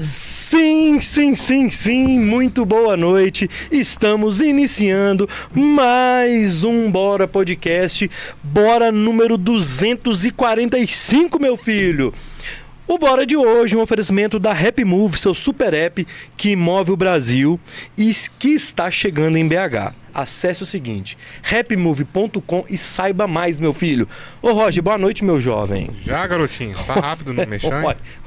Sim, sim, sim, sim, muito boa noite. Estamos iniciando mais um Bora Podcast, Bora número 245, meu filho. O Bora de hoje é um oferecimento da Happy Move, seu super app que move o Brasil e que está chegando em BH. Acesse o seguinte, happymove.com e saiba mais, meu filho. Ô Roger, boa noite, meu jovem. Já, garotinho, tá rápido no mexão.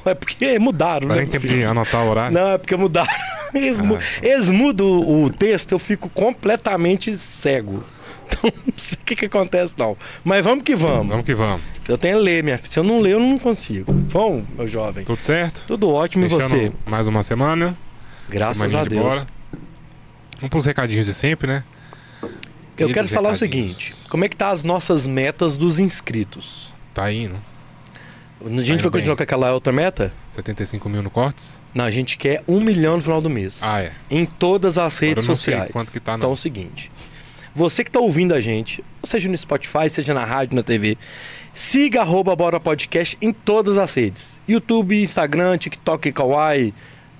É porque mudaram, Não né? nem tempo filho? de anotar o horário. Não, é porque mudaram. Eles, Ah. mudam o texto, eu fico completamente cego. Então, não sei o que, que acontece, não. Mas vamos que vamos. Vamos que vamos. Eu tenho que ler, minha filha. Se eu não ler, eu não consigo. Vamos, meu jovem. Tudo certo? Tudo ótimo e Fechando você? mais uma semana. Graças a de Deus. Vamos pros recadinhos de sempre, né? Eu quero Queridos falar o recadinhos. seguinte: como é que tá as nossas metas dos inscritos? Tá indo. A gente vai continuar bem. com aquela outra meta? 75 mil no cortes? Não, a gente quer um milhão no final do mês. Ah, é. Em todas as redes sociais. quanto que tá, não. Então é o seguinte. Você que está ouvindo a gente, seja no Spotify, seja na rádio, na TV, siga arroba Bora Podcast em todas as redes. YouTube, Instagram, TikTok, Kawaii,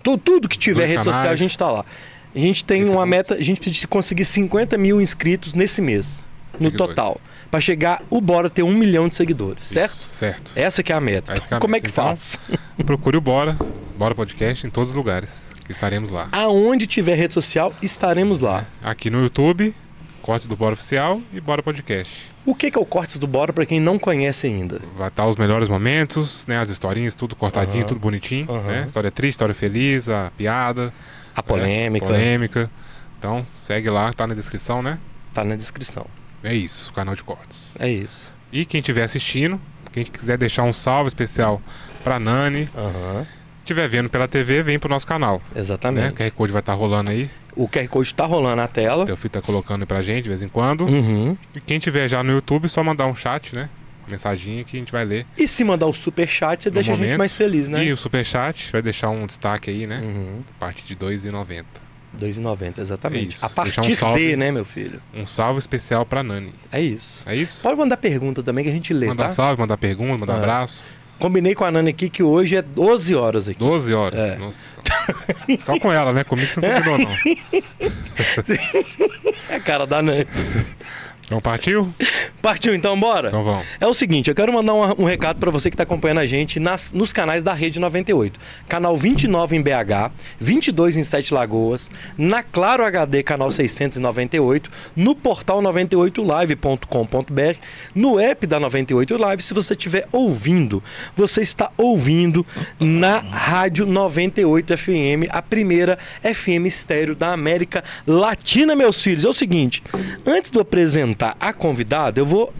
tu- tudo que tiver Dois rede social, a canais. gente está lá. A gente tem uma Facebook. meta, a gente precisa conseguir 50 mil inscritos nesse mês, no total. Para chegar o Bora ter um milhão de seguidores, certo? Isso, certo. Essa que é a meta. Que é Como é que Então, faz? Procure o Bora, Bora Podcast em todos os lugares. Estaremos lá. Aonde tiver rede social, estaremos lá. Aqui no YouTube, corte do Bora Oficial e Bora Podcast. O que que é o Cortes do Bora para quem não conhece ainda? Vai estar os melhores momentos, né? As historinhas, tudo cortadinho, Aham. tudo bonitinho, Aham. né? História triste, história feliz, a piada. A polêmica. É, polêmica. Então, segue lá, tá na descrição, né? Tá na descrição. É isso, canal de cortes. É isso. E quem estiver assistindo, quem quiser deixar um salve especial pra Nani, Aham. Estiver vendo pela TV, vem pro nosso canal. Né? Exatamente. O QR Code vai estar rolando aí. O QR Code tá rolando na tela. O Teofil tá colocando aí pra gente de vez em quando. Uhum. E quem tiver já no YouTube, só mandar um chat, né? Uma mensaginha que a gente vai ler. E se mandar o super chat, você No deixa a gente momento. mais feliz, né? E o superchat vai deixar um destaque aí, né? Uhum. A partir de R$ 2,90. 2,90, exatamente. Isso. A partir um salve. de, né, meu filho? Um salve especial pra Nani. É isso. É isso? Pode mandar pergunta também que a gente lê, Mandar tá? salve, mandar pergunta, mandar Ah. abraço. Combinei com a Nani aqui que hoje é 12 horas aqui. 12 horas. É. Nossa. Só com ela, né? Comigo você não combinou, não. É a cara da Nani. Então partiu? Partiu então, bora? Então vamos. É o seguinte, eu quero mandar um, um recado para você que está acompanhando a gente nas- nos canais da Rede 98. Canal 29 em BH, 22 em Sete Lagoas, na Claro HD, canal 698, no portal 98live.com.br, no app da 98 Live. Se você estiver ouvindo, você está ouvindo na Rádio 98 FM, a primeira FM estéreo da América Latina, meus filhos. É o seguinte, antes de eu apresentar a convidada, eu vou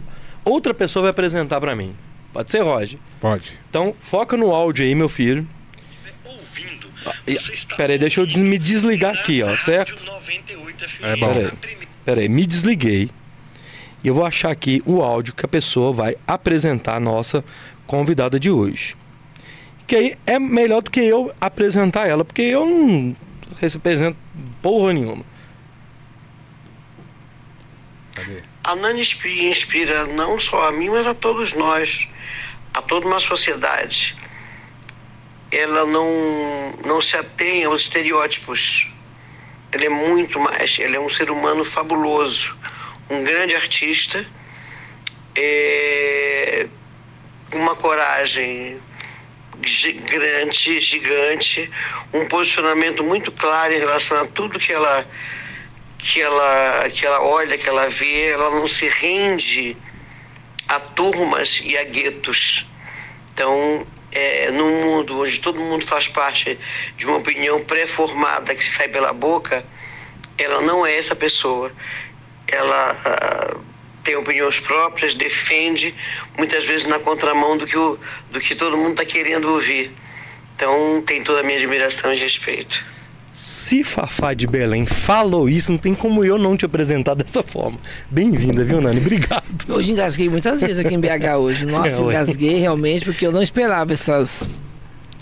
outra pessoa vai apresentar pra mim. Pode ser, Roger? Pode. Então, foca no áudio aí, meu filho. ouvindo. Ah, e- Peraí, deixa eu des- me desligar aqui, ó, certo? É bom. Peraí, peraí, me desliguei. E eu vou achar aqui o áudio que a pessoa vai apresentar a nossa convidada de hoje. Que aí é melhor do que eu apresentar ela, porque eu não represento porra nenhuma. Cadê? A Nani inspi- inspira não só a mim, mas a todos nós, a toda uma sociedade. Ela não, não se atém aos estereótipos. Ela é muito mais. Ela é um ser humano fabuloso, um grande artista, é, uma coragem gigante, gigante, um posicionamento muito claro em relação a tudo que ela que ela que ela olha, que ela vê, ela não se rende a turmas e a guetos. Então, é, num mundo onde todo mundo faz parte de uma opinião pré-formada que sai pela boca, ela não é essa pessoa. Ela ah, tem opiniões próprias, defende, muitas vezes na contramão do que, o, do que todo mundo está querendo ouvir. Então, tem toda a minha admiração e respeito. Se Fafá de Belém falou isso, não tem como eu não te apresentar dessa forma. Bem-vinda, viu, Nani? Obrigado. Hoje engasguei muitas vezes aqui em BH hoje. Nossa, É, engasguei realmente porque eu não esperava essas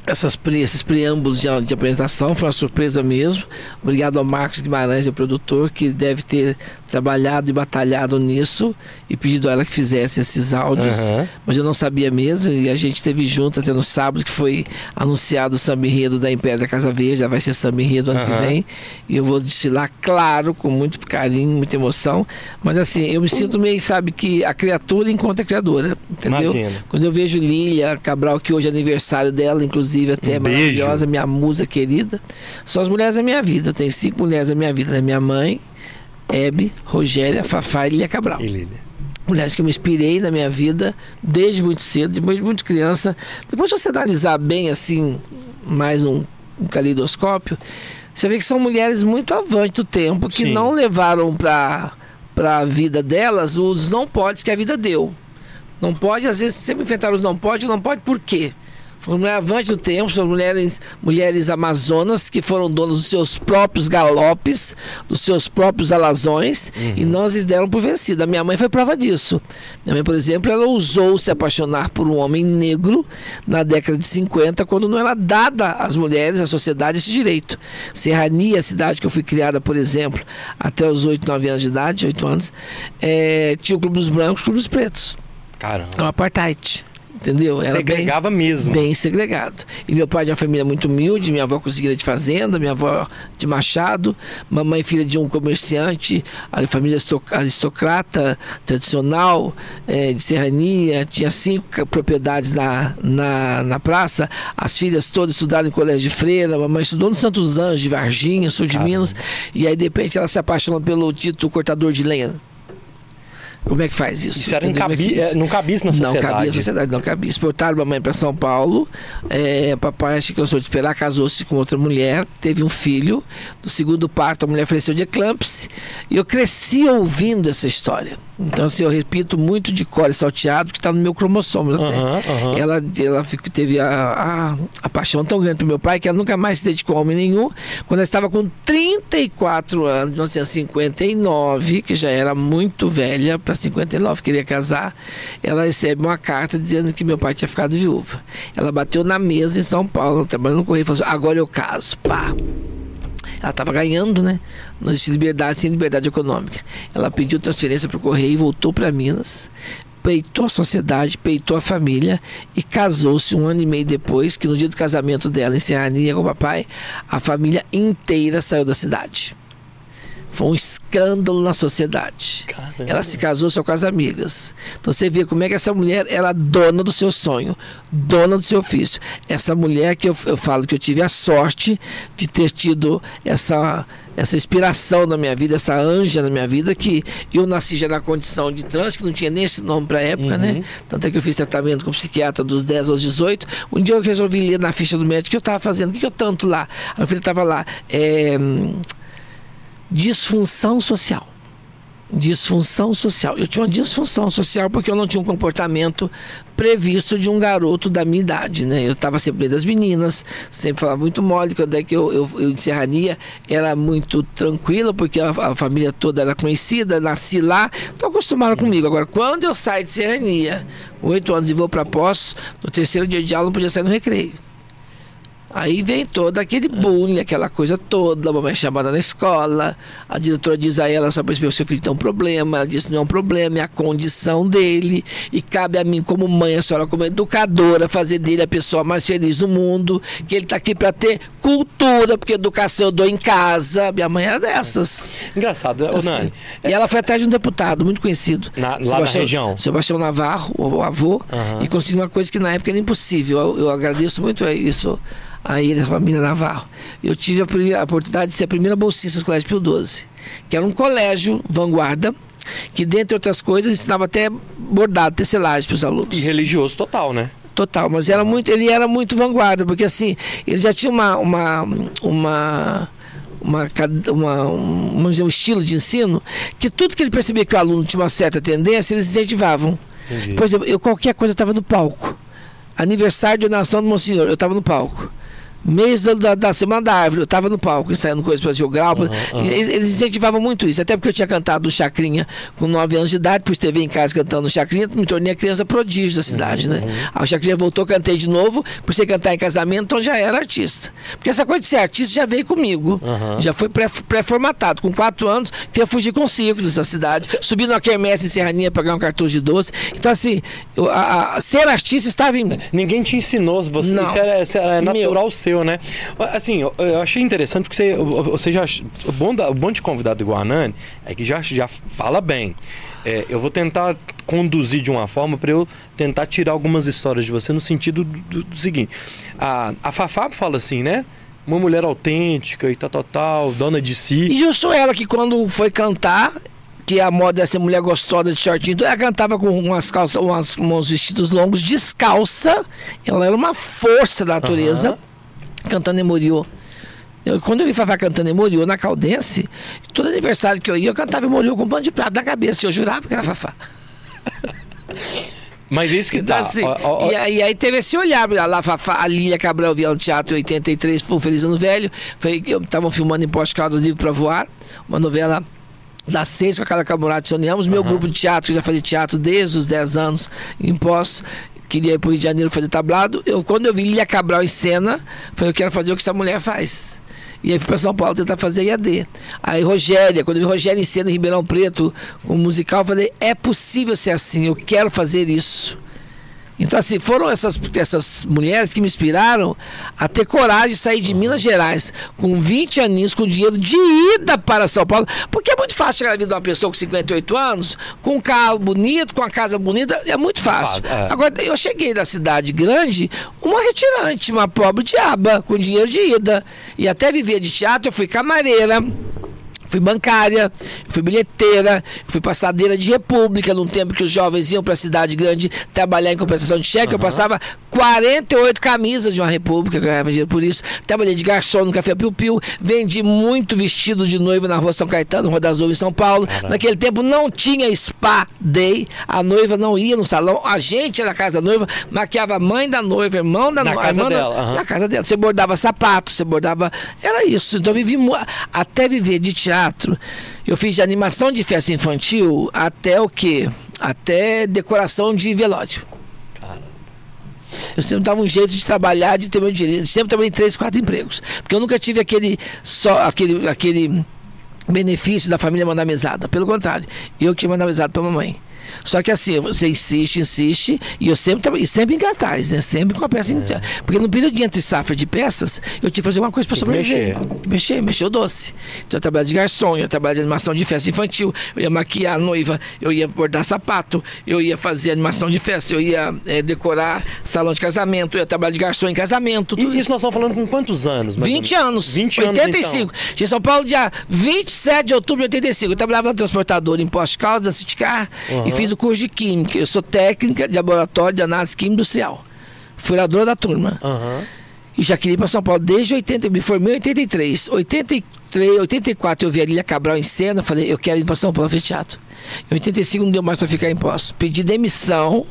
essas esses preâmbulos de, de, apresentação, foi uma surpresa mesmo. Obrigado ao Marcos Guimarães, o produtor, que deve ter trabalhado e batalhado nisso e pedido a ela que fizesse esses áudios. Uhum. Mas eu não sabia mesmo e a gente esteve junto até no sábado que foi anunciado o samba enredo da Império da Casa Verde, já vai ser samba enredo ano uhum. que vem. E eu vou desfilar, claro, com muito carinho, muita emoção. Mas assim, eu me sinto meio, sabe, que a criatura encontra a criadora, entendeu? Imagina. Quando eu vejo Lília Cabral, que hoje é aniversário dela, inclusive até um maravilhosa, minha musa querida. São as mulheres da minha vida. Eu tenho cinco mulheres da minha vida. Da minha mãe, Hebe, Rogéria, Fafá e Lilia Cabral. E Lília. Mulheres que eu me inspirei na minha vida desde muito cedo, depois de muito criança. Depois de você analisar bem assim, mais um, um caleidoscópio, você vê que são mulheres muito avante do tempo, que Sim. não levaram para a vida delas os não podes que a vida deu. Não pode, às vezes, sempre enfrentaram os não pode, não pode por quê? Foram avante do tempo, são mulheres, mulheres amazonas que foram donas dos seus próprios galopes, dos seus próprios alazões, uhum. e não lhes deram por vencida. Minha mãe foi prova disso. Minha mãe, por exemplo, ela ousou se apaixonar por um homem negro na década de 50, quando não era dada às mulheres, à sociedade, esse direito. Serrania, a cidade que eu fui criada, por exemplo, até os 8, 9 anos de idade, 8 anos, é, tinha o Clube dos Brancos e o Clube dos Pretos. Caramba. É um apartheid entendeu? Era Segregava bem, mesmo. Bem segregado. E meu pai de uma família muito humilde, minha avó cozinheira de fazenda, minha avó de Machado, mamãe filha de um comerciante, a família aristocrata, tradicional, é, de serrania, tinha cinco propriedades na, na, na praça, as filhas todas estudaram em colégio de freira, a mamãe estudou no Santos Anjos, de Varginha, sul de. Minas, e aí de repente ela se apaixonou pelo título cortador de lenha como é que faz isso? Isso era incabi... É, não cabia isso na sociedade. Não cabia na sociedade, não cabia. Exportaram mamãe para São Paulo. É, papai, acho que eu sou de esperar, casou-se com outra mulher, teve um filho. No segundo parto, a mulher faleceu de eclâmpsia. E eu cresci ouvindo essa história. Então, assim, eu repito muito de core salteado, que está no meu cromossomo. Uhum, uhum. Ela, ela teve a, a, a, paixão tão grande pro meu pai que ela nunca mais se dedicou a homem nenhum. Quando ela estava com 34 anos, 1959, que já era muito velha, para 59 queria casar, ela recebe uma carta dizendo que meu pai tinha ficado viúva. Ela bateu na mesa em São Paulo, trabalhando no correio, e falou assim, agora eu caso. Pá! Ela estava ganhando, né? Não existe liberdade sem liberdade econômica. Ela pediu transferência para o Correio e voltou para Minas. Peitou a sociedade, peitou a família e casou-se um ano e meio depois, que no dia do casamento dela em Serrania com o papai, a família inteira saiu da cidade. Foi um escândalo na sociedade. Caramba. Ela se casou só com as amigas. Então você vê como é que essa mulher era dona do seu sonho, dona do seu ofício. Essa mulher que eu, eu falo que eu tive a sorte de ter tido essa essa inspiração na minha vida, essa anja na minha vida, que eu nasci já na condição de trans, que não tinha nem esse nome para época, né? uhum. né? Tanto é que eu fiz tratamento com psiquiatra dos 10 aos 18. Um dia eu resolvi ler na ficha do médico que eu estava fazendo, o que, que eu tanto lá? A filha estava lá. É, disfunção social. Disfunção social. Eu tinha uma disfunção social porque eu não tinha um comportamento previsto de um garoto da minha idade, né? Eu estava sempre das meninas, sempre falava muito mole, quando é que eu, eu, eu em Serrania era muito tranquila, porque a, a, família toda era conhecida, nasci lá, então acostumaram comigo. Agora, quando eu saio de Serrania, com oito anos e vou para Poços, no terceiro dia de aula não podia sair no recreio. Aí vem todo aquele bullying, aquela coisa toda, a mamãe é chamada na escola, a diretora diz a ela, só para o seu filho tem um problema, ela disse não é um problema, é a condição dele, e cabe a mim como mãe, a senhora como educadora, fazer dele a pessoa mais feliz do mundo, que ele está aqui para ter cultura, porque educação eu dou em casa, minha mãe era dessas. Engraçado, assim, Nani. E ela foi atrás de um deputado muito conhecido. Na, lá na região? Sebastião Navarro, o avô, uhum. e conseguiu uma coisa que na época era impossível, eu, eu agradeço muito isso a ele, a família Navarro. Eu tive a, primeira, a oportunidade de ser a primeira bolsista do Colégio Pio XII, que era um colégio vanguarda, que, dentre outras coisas, ensinava até bordado, tecelagem para os alunos. E religioso total, né? Total, mas era muito, ele era muito vanguarda, porque assim, ele já tinha uma, uma, uma uma, uma, um, um estilo de ensino que tudo que ele percebia que o aluno tinha uma certa tendência, eles incentivavam. Entendi. Por exemplo, eu qualquer coisa eu estava no palco. Aniversário de nação do Monsenhor, eu estava no palco. Mês da, da, da, Semana da Árvore, eu estava no palco ensaiando coisas para o grau. Uhum, uhum. Eles, incentivavam muito isso, até porque eu tinha cantado no Chacrinha com 9 anos de idade, depois TV em casa cantando no Chacrinha, me tornei a criança prodígio da cidade, né? uhum, né? Aí o Chacrinha voltou, cantei de novo, por você cantar em casamento, então já era artista. Porque essa coisa de ser artista já veio comigo, já foi pré-formatado. Com 4 anos, tinha fugir com circo dessa cidade, subir na quermesse em Serrania ganhar um cartucho de doce. Então, assim, eu, a, a, ser artista estava em mim. Ninguém te ensinou, você, isso era, isso era natural Meu. Seu, né? Assim, eu, eu achei interessante porque você, você já. O bom, da, o bom de convidado do Guanani é que já, já fala bem. É, eu vou tentar conduzir de uma forma para eu tentar tirar algumas histórias de você no sentido do, do, do seguinte. A, a Fafá fala assim, né? Uma mulher autêntica e tal, tal, tal, dona de si. E eu sou ela que quando foi cantar, que a moda é ser mulher gostosa de shortinho. Então ela cantava com umas calças, umas, uns vestidos longos, descalça. Ela era uma força da natureza, uhum. Cantando Emoriô. Eu, quando eu vi Fafá cantando Emoriô na Caldense, todo aniversário que eu ia, eu cantava Emoriô com um pano de prato na cabeça. Eu jurava que era Fafá. Mas isso que então, dá. Assim, ó, ó. E, aí, aí, teve esse olhar lá, Fafá, a Lília Cabral via no teatro em 83, foi um Feliz Ano Velho. Estavam filmando em Poste Caldas Livre para Voar, uma novela das seis com aquela Camurati Sonhamos, meu uhum. grupo de teatro, que já fazia teatro desde os 10 anos em pós, queria ir para o Rio de Janeiro fazer tablado. Eu, quando eu vi Lia Cabral em cena, falei, eu quero fazer o que essa mulher faz. E aí fui para São Paulo tentar fazer IAD. Aí Rogéria, quando eu vi Rogéria em cena em Ribeirão Preto, com um musical, eu falei, é possível ser assim, eu quero fazer isso. Então, assim, foram essas, essas mulheres que me inspiraram a ter coragem de sair de Minas Gerais com 20 aninhos, com dinheiro de ida para São Paulo. Porque é muito fácil chegar na vida de uma pessoa com 58 anos, com um carro bonito, com uma casa bonita, é muito fácil. É. Agora, eu cheguei na cidade grande, uma retirante, uma pobre diaba, com dinheiro de ida. E até viver de teatro, eu fui camareira Fui bancária, fui bilheteira, fui passadeira de república, num tempo que os jovens iam para a cidade grande trabalhar em compensação de cheque. Uhum. Eu passava 48 camisas de uma república, ganhava dinheiro por isso. Trabalhei de garçom no Café Piu Piu, vendi muito vestido de noiva na rua São Caetano, Rua das Uvas, em São Paulo. Caramba. Naquele tempo não tinha spa day, a noiva não ia no salão, a gente era na casa da noiva, maquiava a mãe da noiva, irmão da noiva. Na casa dela. Uhum. Na casa dela. Você bordava sapato, você bordava. Era isso. Então eu vivi até viver de teatro teatro. Eu fiz de animação de festa infantil até o quê? Até decoração de velório. Eu sempre dava um jeito de trabalhar, de ter meu direito. Sempre trabalhei em três, quatro empregos. Porque eu nunca tive aquele só aquele, aquele benefício da família mandar mesada. Pelo contrário, eu que tinha mandado mesada para mamãe. Só que assim, você insiste, insiste, e eu sempre, sempre em cartaz, né? Sempre com a peça. É. Porque no período entre safra de peças, eu tinha que fazer uma coisa para sobreviver. Mexer. mexer, mexer o doce. Então eu trabalhava de garçom, eu trabalhava de animação de festa infantil, eu ia maquiar a noiva, eu ia bordar sapato, eu ia fazer animação de festa, eu ia é, decorar salão de casamento, eu ia trabalhar de garçom em casamento. E isso nós estamos falando com quantos anos? 20 anos. 20 anos. 85. Então. Em São Paulo, dia 27 de outubro de 85. Eu trabalhava no transportador em Poste Caldas, da Citicar, uhum. e fiz o curso de Química. Eu sou técnica de laboratório de análise química industrial. Furadora da turma. Uhum. E já queria ir para São Paulo desde 80, me formei em 83. 83, 84 eu vi a Lilia Cabral em cena, falei, eu quero ir para São Paulo fazer teatro. Em 85 não deu mais para ficar em posse. Pedi demissão.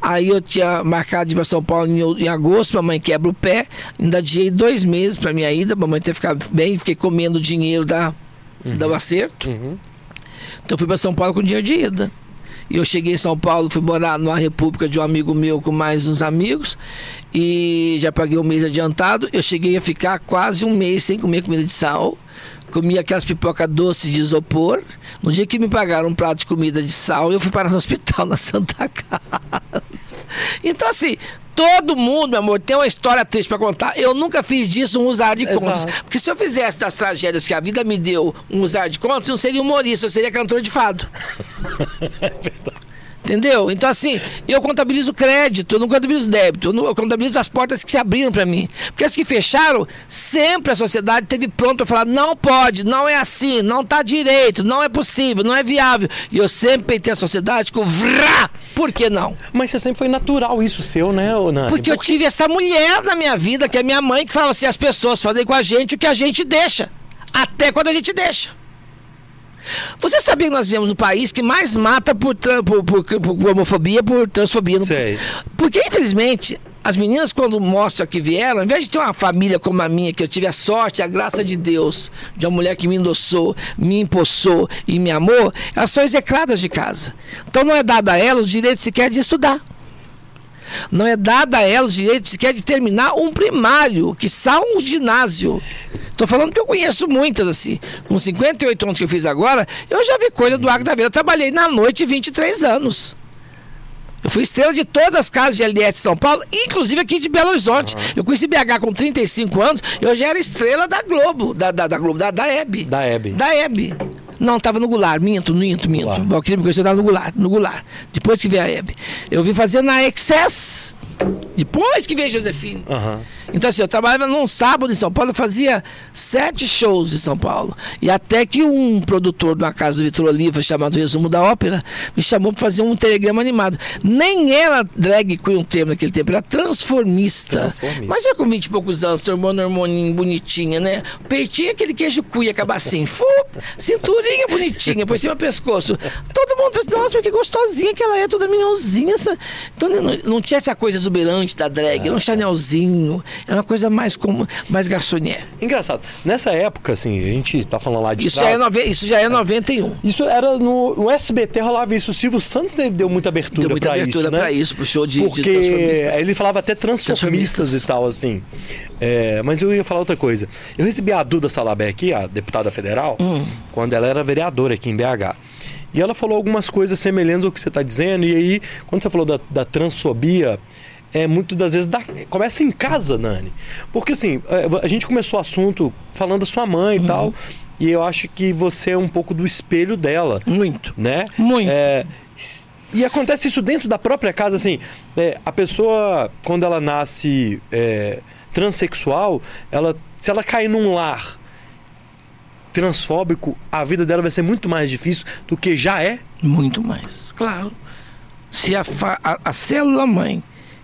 Aí eu tinha marcado de ir para São Paulo em, em agosto, mamãe quebra o pé. Ainda adiei dois meses para minha ida, mamãe ter ficado bem, fiquei comendo dinheiro da, uhum. do acerto. Uhum. Então fui para São Paulo com dinheiro de ida. E eu cheguei em São Paulo, fui morar numa república de um amigo meu com mais uns amigos e já paguei um mês adiantado. Eu cheguei a ficar quase um mês sem comer comida de sal. Comia aquelas pipoca doce de isopor. No dia que me pagaram um prato de comida de sal, eu fui parar no hospital na Santa Casa. Então, assim, Todo mundo, meu amor, tem uma história triste para contar. Eu nunca fiz disso um usar de contas. Porque se eu fizesse das tragédias que a vida me deu um usar de contas, eu não seria humorista, eu seria cantor de fado. é verdade. Entendeu? Então, assim, eu contabilizo crédito, eu não contabilizo débito, eu, não, eu contabilizo as portas que se abriram para mim. Porque as que fecharam, sempre a sociedade teve pronto para falar: não pode, não é assim, não tá direito, não é possível, não é viável. E eu sempre peitei a sociedade com vrá, por que não? Mas você sempre foi natural isso seu, né, Nani? Porque eu tive essa mulher na minha vida, que é minha mãe, que falava assim: as pessoas fazem com a gente o que a gente deixa. Até quando a gente deixa. Você sabia que nós vivemos no país que mais mata por, por, por, por homofobia, por transfobia? Sei. Porque, infelizmente, as meninas, quando mostram que vieram, ao invés de ter uma família como a minha, que eu tive a sorte, a graça de Deus, de uma mulher que me endossou, me empossou e me amou, elas são execradas de casa. Então não é dado a elas o direito sequer de estudar. Não é dado a elas o direito sequer de terminar um primário, que só um ginásio. Estou falando que eu conheço muitas, assim. Com 58 anos que eu fiz agora, eu já vi coisa do Agro da Vida. Eu trabalhei na noite 23 anos. Eu fui estrela de todas as casas de LDS de São Paulo, inclusive aqui de Belo Horizonte. Uhum. Eu conheci BH com 35 anos, eu já era estrela da Globo, da, da, da Globo, da, da Hebe. Da Hebe. Da Hebe. Não, estava no Goulart, minto, minto, minto. O Valkyrie me conheceu, estava no Goulart, no Goulart. Depois que veio a Hebe. Eu vim fazer na Excess. Depois que veio Josefine. Uhum. Então, assim, eu trabalhava num sábado em São Paulo, eu fazia sete shows em São Paulo. E até que um produtor de uma casa do Vitor Oliva, chamado Resumo da Ópera, me chamou para fazer um telegrama animado. Nem era drag queen um termo naquele tempo, era transformista. transformista. Mas já com 20 e poucos anos, tornou hormoninho bonitinha, né? Peitinho, aquele queijo cuia, acabar assim. Fu, cinturinha bonitinha, por cima do pescoço. Todo mundo pensa, nossa, que gostosinha que ela é, toda minhãozinha. Essa... Então não, não, tinha essa coisa exuberante da drag, era um chanelzinho é uma coisa mais como mais garçonier. Engraçado. Nessa época, assim, a gente tá falando lá de isso, trás, já é nove, isso já é 91. Isso era no, no SBT rolava isso. O Silvio Santos deu muita abertura isso, Deu muita abertura né? para isso, pro show de, Porque de ele falava até transformistas, transformistas. e tal, assim. É, mas eu ia falar outra coisa. Eu recebi a Duda Salabé aqui, a deputada federal, hum. quando ela era vereadora aqui em BH. E ela falou algumas coisas semelhantes ao que você está dizendo. E aí, quando você falou da, da transfobia, é muito das vezes da, começa em casa, Nani. Porque assim, é, a gente começou o assunto falando da sua mãe e uhum. tal. E eu acho que você é um pouco do espelho dela. Muito. Né? Muito. É, e acontece isso dentro da própria casa, assim. É, a pessoa, quando ela nasce é, transexual, ela, se ela cair num lar transfóbico, a vida dela vai ser muito mais difícil do que já é. Muito mais, claro. Se a, a, a célula mãe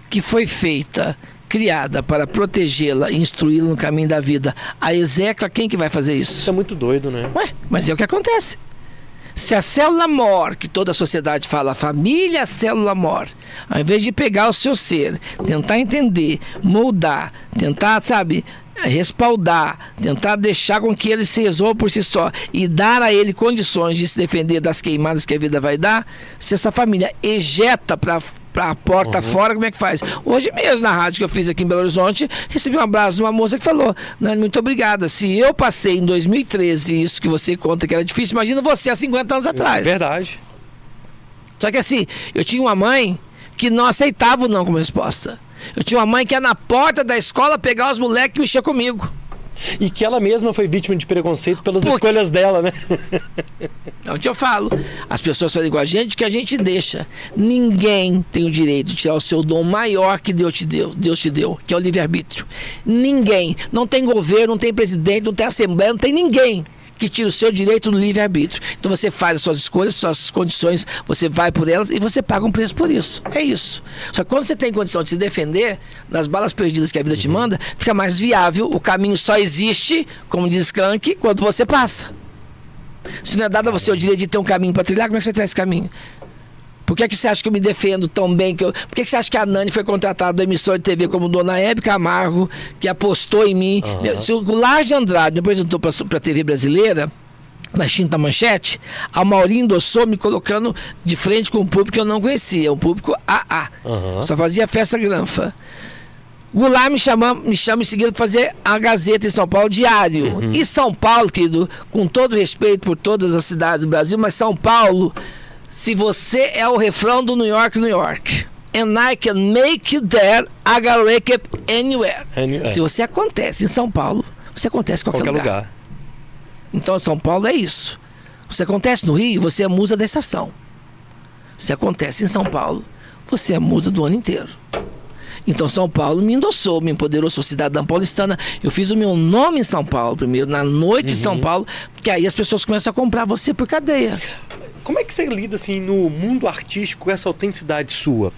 que foi feita, criada para protegê-la e instruí-la no caminho da vida, a execra, quem que vai fazer isso? Isso é muito doido, né? Ué, mas é o que acontece. Se a célula mor, que toda a sociedade fala, a família célula mor, ao invés de pegar o seu ser, tentar entender, moldar, tentar, sabe, respaldar, tentar deixar com que ele se resolva por si só e dar a ele condições de se defender das queimadas que a vida vai dar, se essa família ejeta para a porta uhum. fora, como é que faz? Hoje mesmo, na rádio que eu fiz aqui em Belo Horizonte, recebi um abraço de uma moça que falou: Nani, muito obrigada. Se eu passei em 2013 isso que você conta que era difícil, imagina você há 50 anos atrás. Verdade. Só que assim, eu tinha uma mãe que não aceitava o não como resposta. Eu tinha uma mãe que ia na porta da escola pegar os moleques e mexer comigo. E que ela mesma foi vítima de preconceito pelas Porque... escolhas dela, né? Onde eu falo, as pessoas falam com a gente que a gente deixa. Ninguém tem o direito de tirar o seu dom maior que Deus te deu, Deus te deu, que é o livre-arbítrio. Ninguém. Não tem governo, não tem presidente, não tem assembleia, não tem ninguém que tira o seu direito do livre-arbítrio. Então você faz as suas escolhas, suas condições, você vai por elas e você paga um preço por isso. É isso. Só que quando você tem condição de se defender das balas perdidas que a vida te manda, fica mais viável. O caminho só existe, como diz Crank, quando você passa. Se não é dado a você o direito de ter um caminho para trilhar, como é que você traz esse caminho? Por que, é que você acha que eu me defendo tão bem? Que eu... Por que, é que você acha que a Nani foi contratada do emissor de TV como Dona Hebe Camargo, que apostou em mim? Uhum. Se o Goulart Andrade me apresentou para a TV brasileira, na Xinta Manchete, a Maurinho endossou me colocando de frente com um público que eu não conhecia, um público AA. Uhum. Só fazia festa granfa. Goulart me chama, me chama em seguida para fazer a Gazeta em São Paulo diário. Uhum. E São Paulo, querido, com todo respeito por todas as cidades do Brasil, mas São Paulo se você é o refrão do New York, New York. And I can make you there, I gotta wake up anywhere. anywhere. Se você acontece em São Paulo, você acontece em qualquer, qualquer lugar. lugar. Então, São Paulo é isso. Você acontece no Rio, você é musa da estação. Se acontece em São Paulo, você é musa do ano inteiro. Então São Paulo me endossou, me empoderou, sou cidadã paulistana. Eu fiz o meu nome em São Paulo primeiro, na noite uhum. de São Paulo, Porque aí as pessoas começam a comprar você por cadeia. Como é que você lida assim no mundo artístico com essa autenticidade sua?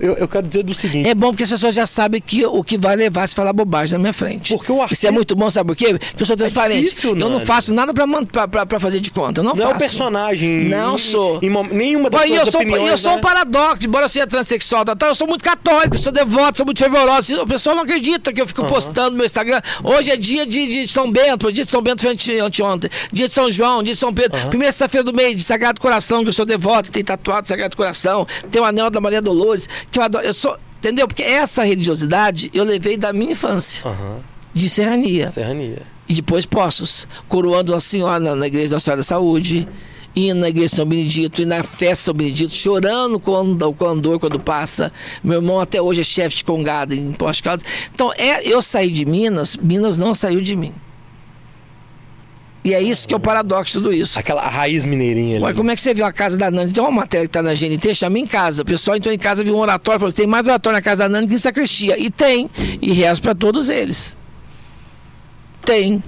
Eu, eu quero dizer do seguinte. É bom porque as pessoas já sabem que o que vai levar se falar bobagem na minha frente. Porque o Isso artista- é muito bom, sabe por quê? Porque eu sou transparente. difícil, eu não faço nada pra, pra, pra, pra fazer de conta. Eu não, não é faço. o personagem. Não em- sou. Em, mom- nenhuma das e suas eu sou, opiniões, eu sou um né? paradoxo, embora eu seja transexual, tal, tal, eu sou muito católico, sou devoto, sou muito fervoroso. O pessoal não acredita que eu fico postando no meu Instagram. Hoje é dia de, de São Bento, dia de São Bento foi ante- anteontem, dia de São João, dia de São Pedro. Primeira sexta-feira do mês, de Sagrado Coração, que eu sou devoto, tem tatuado Sagrado Coração, tem o anel da Maria Dolores, que eu adoro. Eu sou, entendeu? Porque essa religiosidade eu levei da minha infância, Aham, de serrania. Serrania. E depois Poços, coroando a senhora na, na igreja da Senhora da Saúde, indo na igreja de São Benedito, e na festa de São Benedito, chorando quando, com a andor quando passa. Meu irmão até hoje é chefe de congada em Poste Caldas. Então, é, eu saí de Minas, Minas não saiu de mim. E é isso que é o paradoxo de tudo isso. Aquela raiz mineirinha ali. Ué, como é que você viu a casa da Nani? Tem uma matéria que tá na GNT, chama em casa. O pessoal entrou em casa, viu um oratório, falou: tem mais oratório na casa da Nani que em sacristia. E tem. E rezo para todos eles. Tem.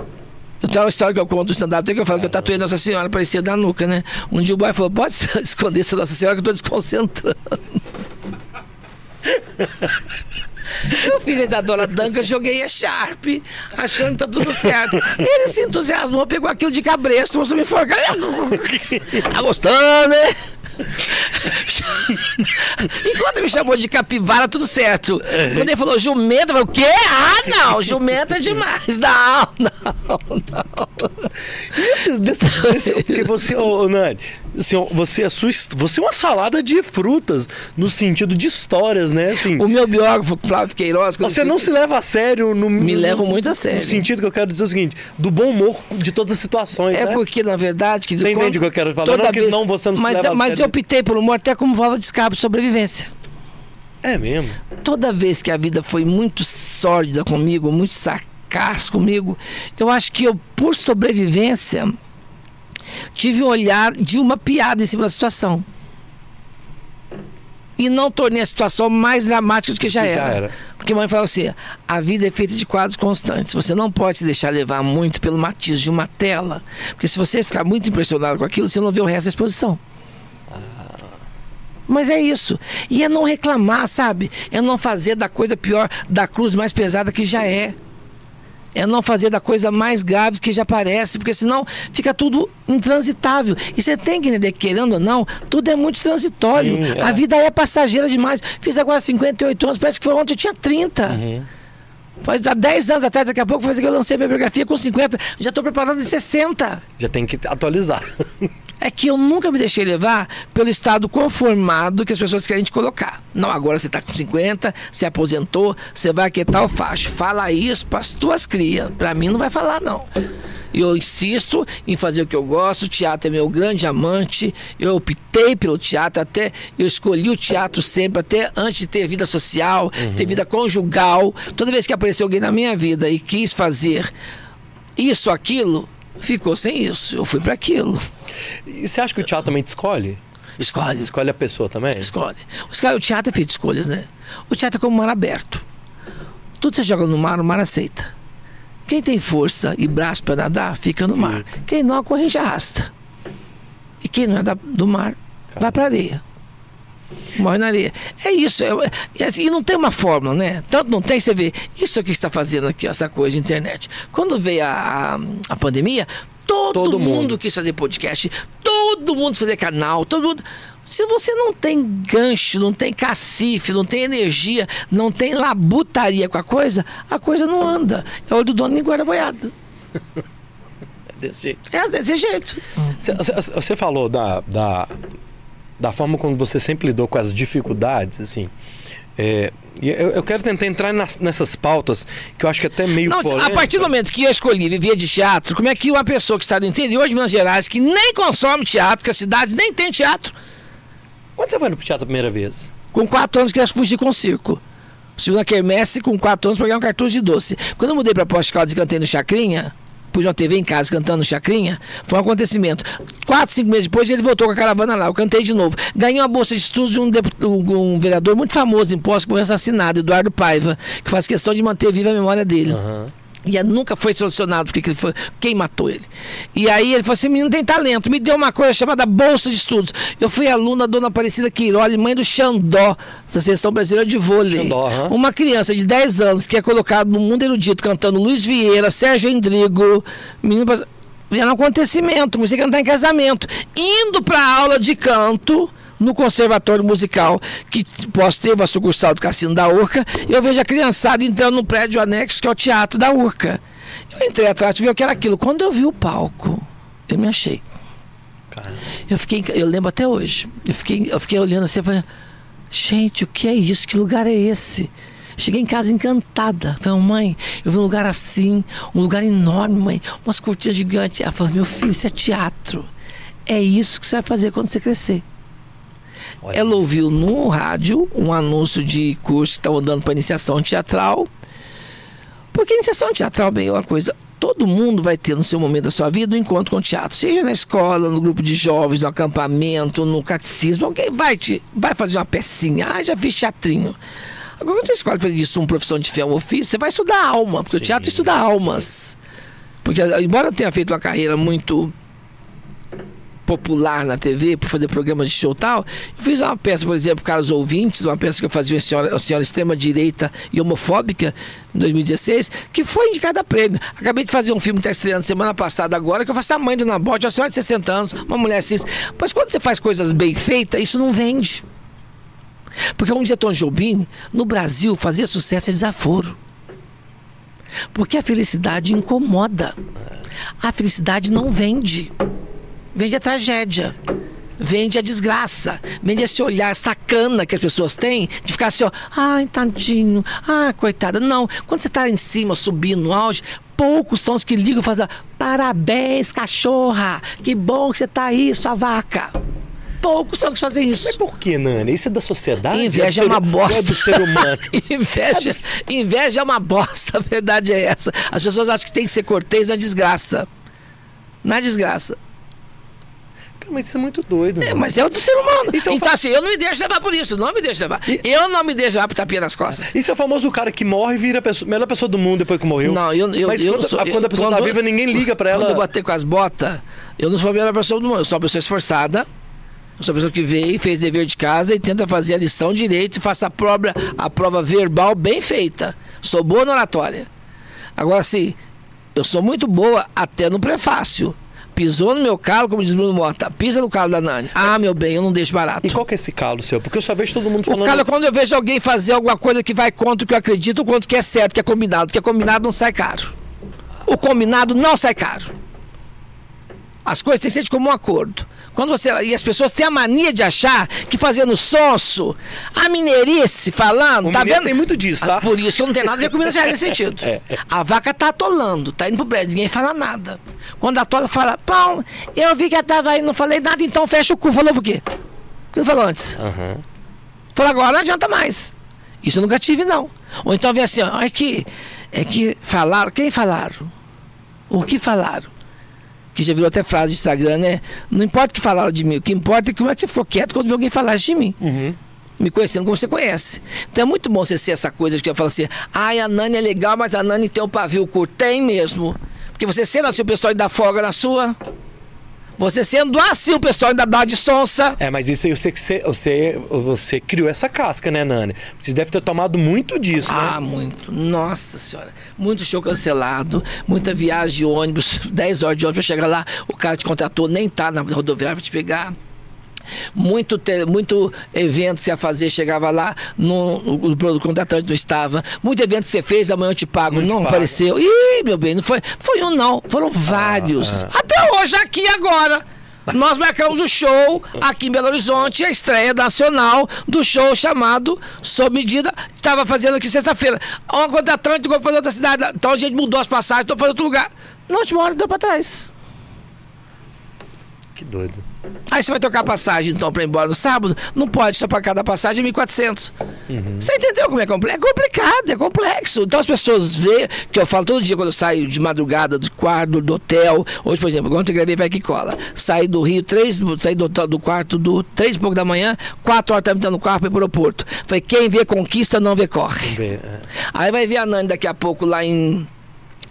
Tenho uma história que eu conto do stand-up, tem que eu falo que eu tatuei Nossa Senhora, parecia da nuca, né? Um dia o boy falou: pode esconder essa Nossa Senhora que eu tô desconcentrando. Eu fiz essa dona Danca, joguei a Sharp, achando que tá tudo certo. Ele se entusiasmou, pegou aquilo de cabresto, começou a me enforcar. Tá gostando, né? Enquanto me chamou de capivara, tudo certo. Quando ele falou jumenta, eu falei, o quê? Ah, não, jumenta é demais. Não, não, não. E esses, desse, porque você, ô, ô, Nani, assim, você, é sua, você é uma salada de frutas, no sentido de histórias, né? Assim, O meu biógrafo, Flávio Queiroz... você não se leva a sério no. Me no- levo muito a sério. No sentido que eu quero dizer o seguinte: do bom humor de todas as situações. É né? porque, na verdade... Que Você entende o que eu quero falar? Não que não, você não se mas, leva a mas eu optei pelo humor até como válvula de escape de sobrevivência. É mesmo. toda vez que a vida foi muito sórdida comigo, muito sarcás comigo, eu acho que eu, por sobrevivência, tive um olhar de uma piada em cima da situação. E não tornei a situação mais dramática do que já Que já era. era. Porque a mãe fala assim: a vida é feita de quadros constantes. Você não pode se deixar levar muito pelo matiz de uma tela. Porque se você ficar muito impressionado com aquilo, você não vê o resto da exposição. Mas é isso. E é não reclamar, sabe? É não fazer da coisa pior, da cruz mais pesada que já é. É não fazer da coisa mais grave que já parece, porque senão fica tudo intransitável. E você tem que entender, que, querendo ou não, tudo é muito transitório. Sim, é. A vida é passageira demais. Fiz agora 58 anos, parece que foi ontem eu tinha 30. Uhum. Faz há 10 anos atrás, daqui a pouco, foi que eu lancei minha biografia com 50. Já estou preparado em 60. Já tem que atualizar. É que eu nunca me deixei levar pelo estado conformado que as pessoas querem te colocar. Não, agora você está com 50, se aposentou, você vai aquietar o facho. Fala isso para as tuas crias. Para mim não vai falar, não. Eu insisto em fazer o que eu gosto. O teatro é meu grande amante. Eu optei pelo teatro, até eu escolhi o teatro sempre, até antes de ter vida social, ter vida conjugal. Toda vez que apareceu alguém na minha vida e quis fazer isso, aquilo, ficou sem isso. Eu fui para aquilo. E você acha que o teatro também te escolhe? Escolhe. Escolhe a pessoa também? Escolhe. O teatro é feito de escolhas, né? O teatro é como um mar aberto. Tudo você joga no mar, o mar aceita. Quem tem força e braço para nadar, fica no mar. Quem não, a corrente arrasta. E quem não é da- do mar, vai para areia. Morre na areia. É isso. é- é assim, e não tem uma fórmula, né? Tanto não tem, você vê. Isso aqui que está fazendo aqui, essa coisa de internet. Quando veio a, a, a pandemia, todo, Todo mundo, mundo. quis fazer podcast, todo mundo fazer canal, todo mundo. Se você não tem gancho, não tem cacife, não tem energia, não tem labutaria com a coisa, a coisa não anda. É olho do dono nem guarda boiada. É desse jeito. É desse jeito. Você- falou da, da, da forma como você sempre lidou com as dificuldades, assim. É, eu, eu quero tentar entrar nas- nessas pautas que eu acho que é até meio Não, a partir do momento que eu escolhi viver de teatro, como é que uma pessoa que está do interior de Minas Gerais, que nem consome teatro, que a cidade nem tem teatro, Quando você foi no teatro a primeira vez? com quatro anos queria fugir com o circo. Segunda quermesse, com quatro anos, para ganhar um cartucho de doce. Quando eu mudei para Poste Caldas e cantei no Chacrinha, pus uma TV em casa cantando no Chacrinha, foi um acontecimento. Quatro, cinco meses depois, ele voltou com a caravana lá, eu cantei de novo. Ganhei uma bolsa de estudos de um, um- vereador muito famoso em Posse, que foi assassinado, Eduardo Paiva, que faz questão de manter viva a memória dele. Aham. E nunca foi solucionado porque que ele foi, quem matou ele. E aí ele falou assim: menino tem talento, me deu uma coisa chamada Bolsa de Estudos. Eu fui aluna da Dona Aparecida Queiroz, mãe do Xandó, da Seleção Brasileira de Vôlei. Xandó, aham. Uma criança de 10 anos que é colocado no mundo erudito cantando Luiz Vieira, Sérgio Endrigo, menino. Era um acontecimento, comecei a cantar em casamento. Indo para aula de canto no Conservatório Musical, que pós teve a sucursal do Cassino da Urca, eu vejo a criançada entrando no prédio anexo, que é o Teatro da Urca. Eu entrei atrás de ver o que era aquilo. Quando eu vi o palco, eu me achei. Eu fiquei, eu lembro até hoje. Eu fiquei, eu fiquei olhando assim, eu falei, gente, o que é isso? Que lugar é esse? Cheguei em casa encantada. Falei, mãe, eu vi um lugar assim, um lugar enorme, mãe, umas cortinas gigantes. Ela falou, meu filho, isso é teatro. É isso que você vai fazer quando você crescer. Olha Ela isso. ouviu no rádio um anúncio de curso que estavam dando para iniciação teatral. Porque iniciação teatral bem, é uma coisa. Todo mundo vai ter no seu momento da sua vida um encontro com o teatro, seja na escola, no grupo de jovens, no acampamento, no catecismo. Alguém vai te vai fazer uma pecinha. Ah, já fiz teatrinho. Agora, quando você escolhe fazer disso uma profissão de fé, um ofício, você vai estudar alma, porque o Sim, teatro estuda almas. Porque, embora eu tenha feito uma carreira muito popular na TV, por fazer programas de show e tal. Fiz uma peça, por exemplo, Caros Ouvintes, uma peça que eu fazia uma senhora, uma senhora extrema-direita e homofóbica em 2016, que foi indicada a prêmio. Acabei de fazer um filme que está estreando semana passada agora, que eu faço a mãe do Nabote, uma senhora de 60 anos, uma mulher cis. Mas quando você faz coisas bem feitas, isso não vende. Porque como dizia Tom Jobim, no Brasil fazer sucesso é desaforo. Porque a felicidade incomoda. A felicidade não vende. Vende a tragédia. Vende a desgraça. Vende esse olhar sacana que as pessoas têm de ficar assim, ó. Ai, tadinho. Ah, coitada. Não. Quando você está em cima, subindo no auge, poucos são os que ligam e fazem parabéns, cachorra. Que bom que você está aí, sua vaca. Poucos são que fazem isso. Mas por que, Nani? Isso é da sociedade? Inveja é ser- uma bosta. É do ser humano. inveja, inveja é uma bosta, a verdade é essa. As pessoas acham que tem que ser cortês na desgraça. Na desgraça. Mas isso é muito doido. É, mas é o do ser humano. Isso é então, fa- assim, eu não me deixo levar por isso. Não me deixo levar. E- Eu não me deixo levar por tapinha nas costas. Isso é o famoso cara que morre e vira a pessoa- melhor pessoa do mundo depois que morreu. Não, eu, eu, Mas eu quando, não sou, a- quando a pessoa tá quando- viva, ninguém liga pra Quando eu ela. bater com as botas, eu não sou a melhor pessoa do mundo. Eu sou uma pessoa esforçada. Eu sou uma pessoa que veio, fez dever de casa e tenta fazer a lição direito e faça a prova, a prova verbal bem feita. Sou boa na oratória. Agora, assim, eu sou muito boa até no prefácio. Pisou no meu calo, como diz Bruno Mota, pisa no calo da Nani. Ah, meu bem, eu não deixo barato. E qual que é esse calo seu? Porque eu só vejo todo mundo O falando. calo é quando eu vejo alguém fazer alguma coisa que vai contra o que eu acredito, contra o que é certo, que é combinado. O que é combinado não sai caro. O combinado não sai caro. As coisas têm que ser de comum acordo. Quando você e as pessoas têm a mania de achar que fazendo sonso, a mineirice falando, O tá vendo? tem muito disso, tá? Ah, Por isso que eu não tenho nada a ver com Minas Gerais nesse sentido. É. A vaca tá atolando, tá indo pro prédio, ninguém fala nada. Quando a tola fala, pão, eu vi que ela tava aí, não falei nada, então fecha o cu. Falou por quê? O que não falou antes? Aham. Falou, agora não adianta mais. Isso eu nunca tive, não. Ou então vem assim, ó, é que, é que falaram, quem falaram? O que falaram? Que já virou até frase de Instagram, né? Não importa o que falaram de mim, o que importa é como é que você ficou quieto quando viu alguém falar de mim. Uhum. Me conhecendo como você conhece. Então é muito bom você ser essa coisa de que eu falo assim, ai, a Nani é legal, mas a Nani tem um pavio curto. Tem mesmo. Porque você sendo assim, o pessoal ainda folga na sua. Você sendo assim, o pessoal ainda dá de sonsa. É, mas isso aí eu sei que você, você, você criou essa casca, né, Nani? Você deve ter tomado muito disso, Ah, né? muito. Nossa senhora. Muito show cancelado, muita viagem de ônibus, 10 horas de ônibus pra chegar lá, o cara te contratou, nem tá na rodoviária pra te pegar. Muito, te- muito evento que você ia fazer, chegava lá, no, o, o contratante não estava. Muito evento que você fez, amanhã eu te pago, Não te não paga. apareceu. Ih, meu bem, não foi, foi um não, foram vários. ah. Até hoje, aqui agora. Nós marcamos o show aqui em Belo Horizonte, a estreia nacional do show chamado Sob Medida. Estava fazendo aqui sexta-feira. Uma contratante igual fazer outra cidade. Então a gente mudou as passagens, estou fazendo outro lugar. Na última hora deu para trás. Que doido. Aí você vai trocar a passagem, então, para ir embora no sábado? Não pode, só para cada passagem é 1.400. Você entendeu como é complexo? É complicado, é complexo. Então as pessoas veem, que eu falo todo dia quando eu saio de madrugada do quarto, do hotel. Hoje, por exemplo, ontem eu gravei Vai Que Cola. Saí do Rio, três, saí do, do quarto do três e pouco da manhã, quatro horas no carro para ir pro aeroporto. Falei, quem vê conquista, não vê corre. Ver. é. Aí vai ver a Nani daqui a pouco lá em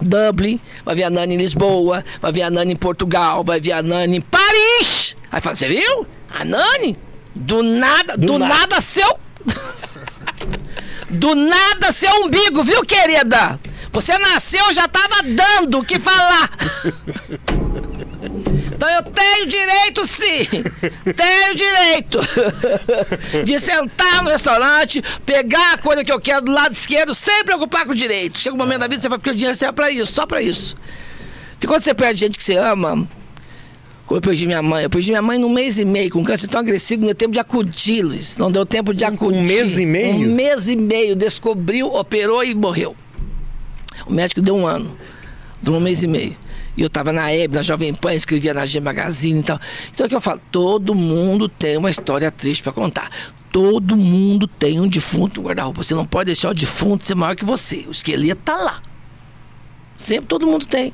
Dublin, vai ver a Nani em Lisboa, vai ver a Nani em Portugal, vai ver a Nani em Paris. Aí fala, você viu? A Nani, do nada, do, Do nada. nada. seu. do nada seu umbigo, viu, querida? Você nasceu, já tava dando o que falar. Então eu tenho direito, sim. Tenho direito de sentar no restaurante, pegar a coisa que eu quero do lado esquerdo, sem preocupar com o direito. Chega um momento da vida você vai, porque o dinheiro serve pra isso, só pra isso. Porque quando você perde gente que você ama, como eu perdi minha mãe, eu perdi minha mãe num mês e meio, com câncer tão agressivo, não deu tempo de acudir, Luiz. Não deu tempo de acudir. mês e meio? Um mês e meio, descobriu, operou e morreu. O médico deu um ano, de um mês e meio. E eu tava na Hebe, na Jovem Pan, escrevia na G Magazine e tal. Então é que eu falo, todo mundo tem uma história triste para contar. Todo mundo tem um defunto no guarda-roupa. Você não pode deixar o defunto ser maior que você. O esqueleto tá lá. Sempre todo mundo tem.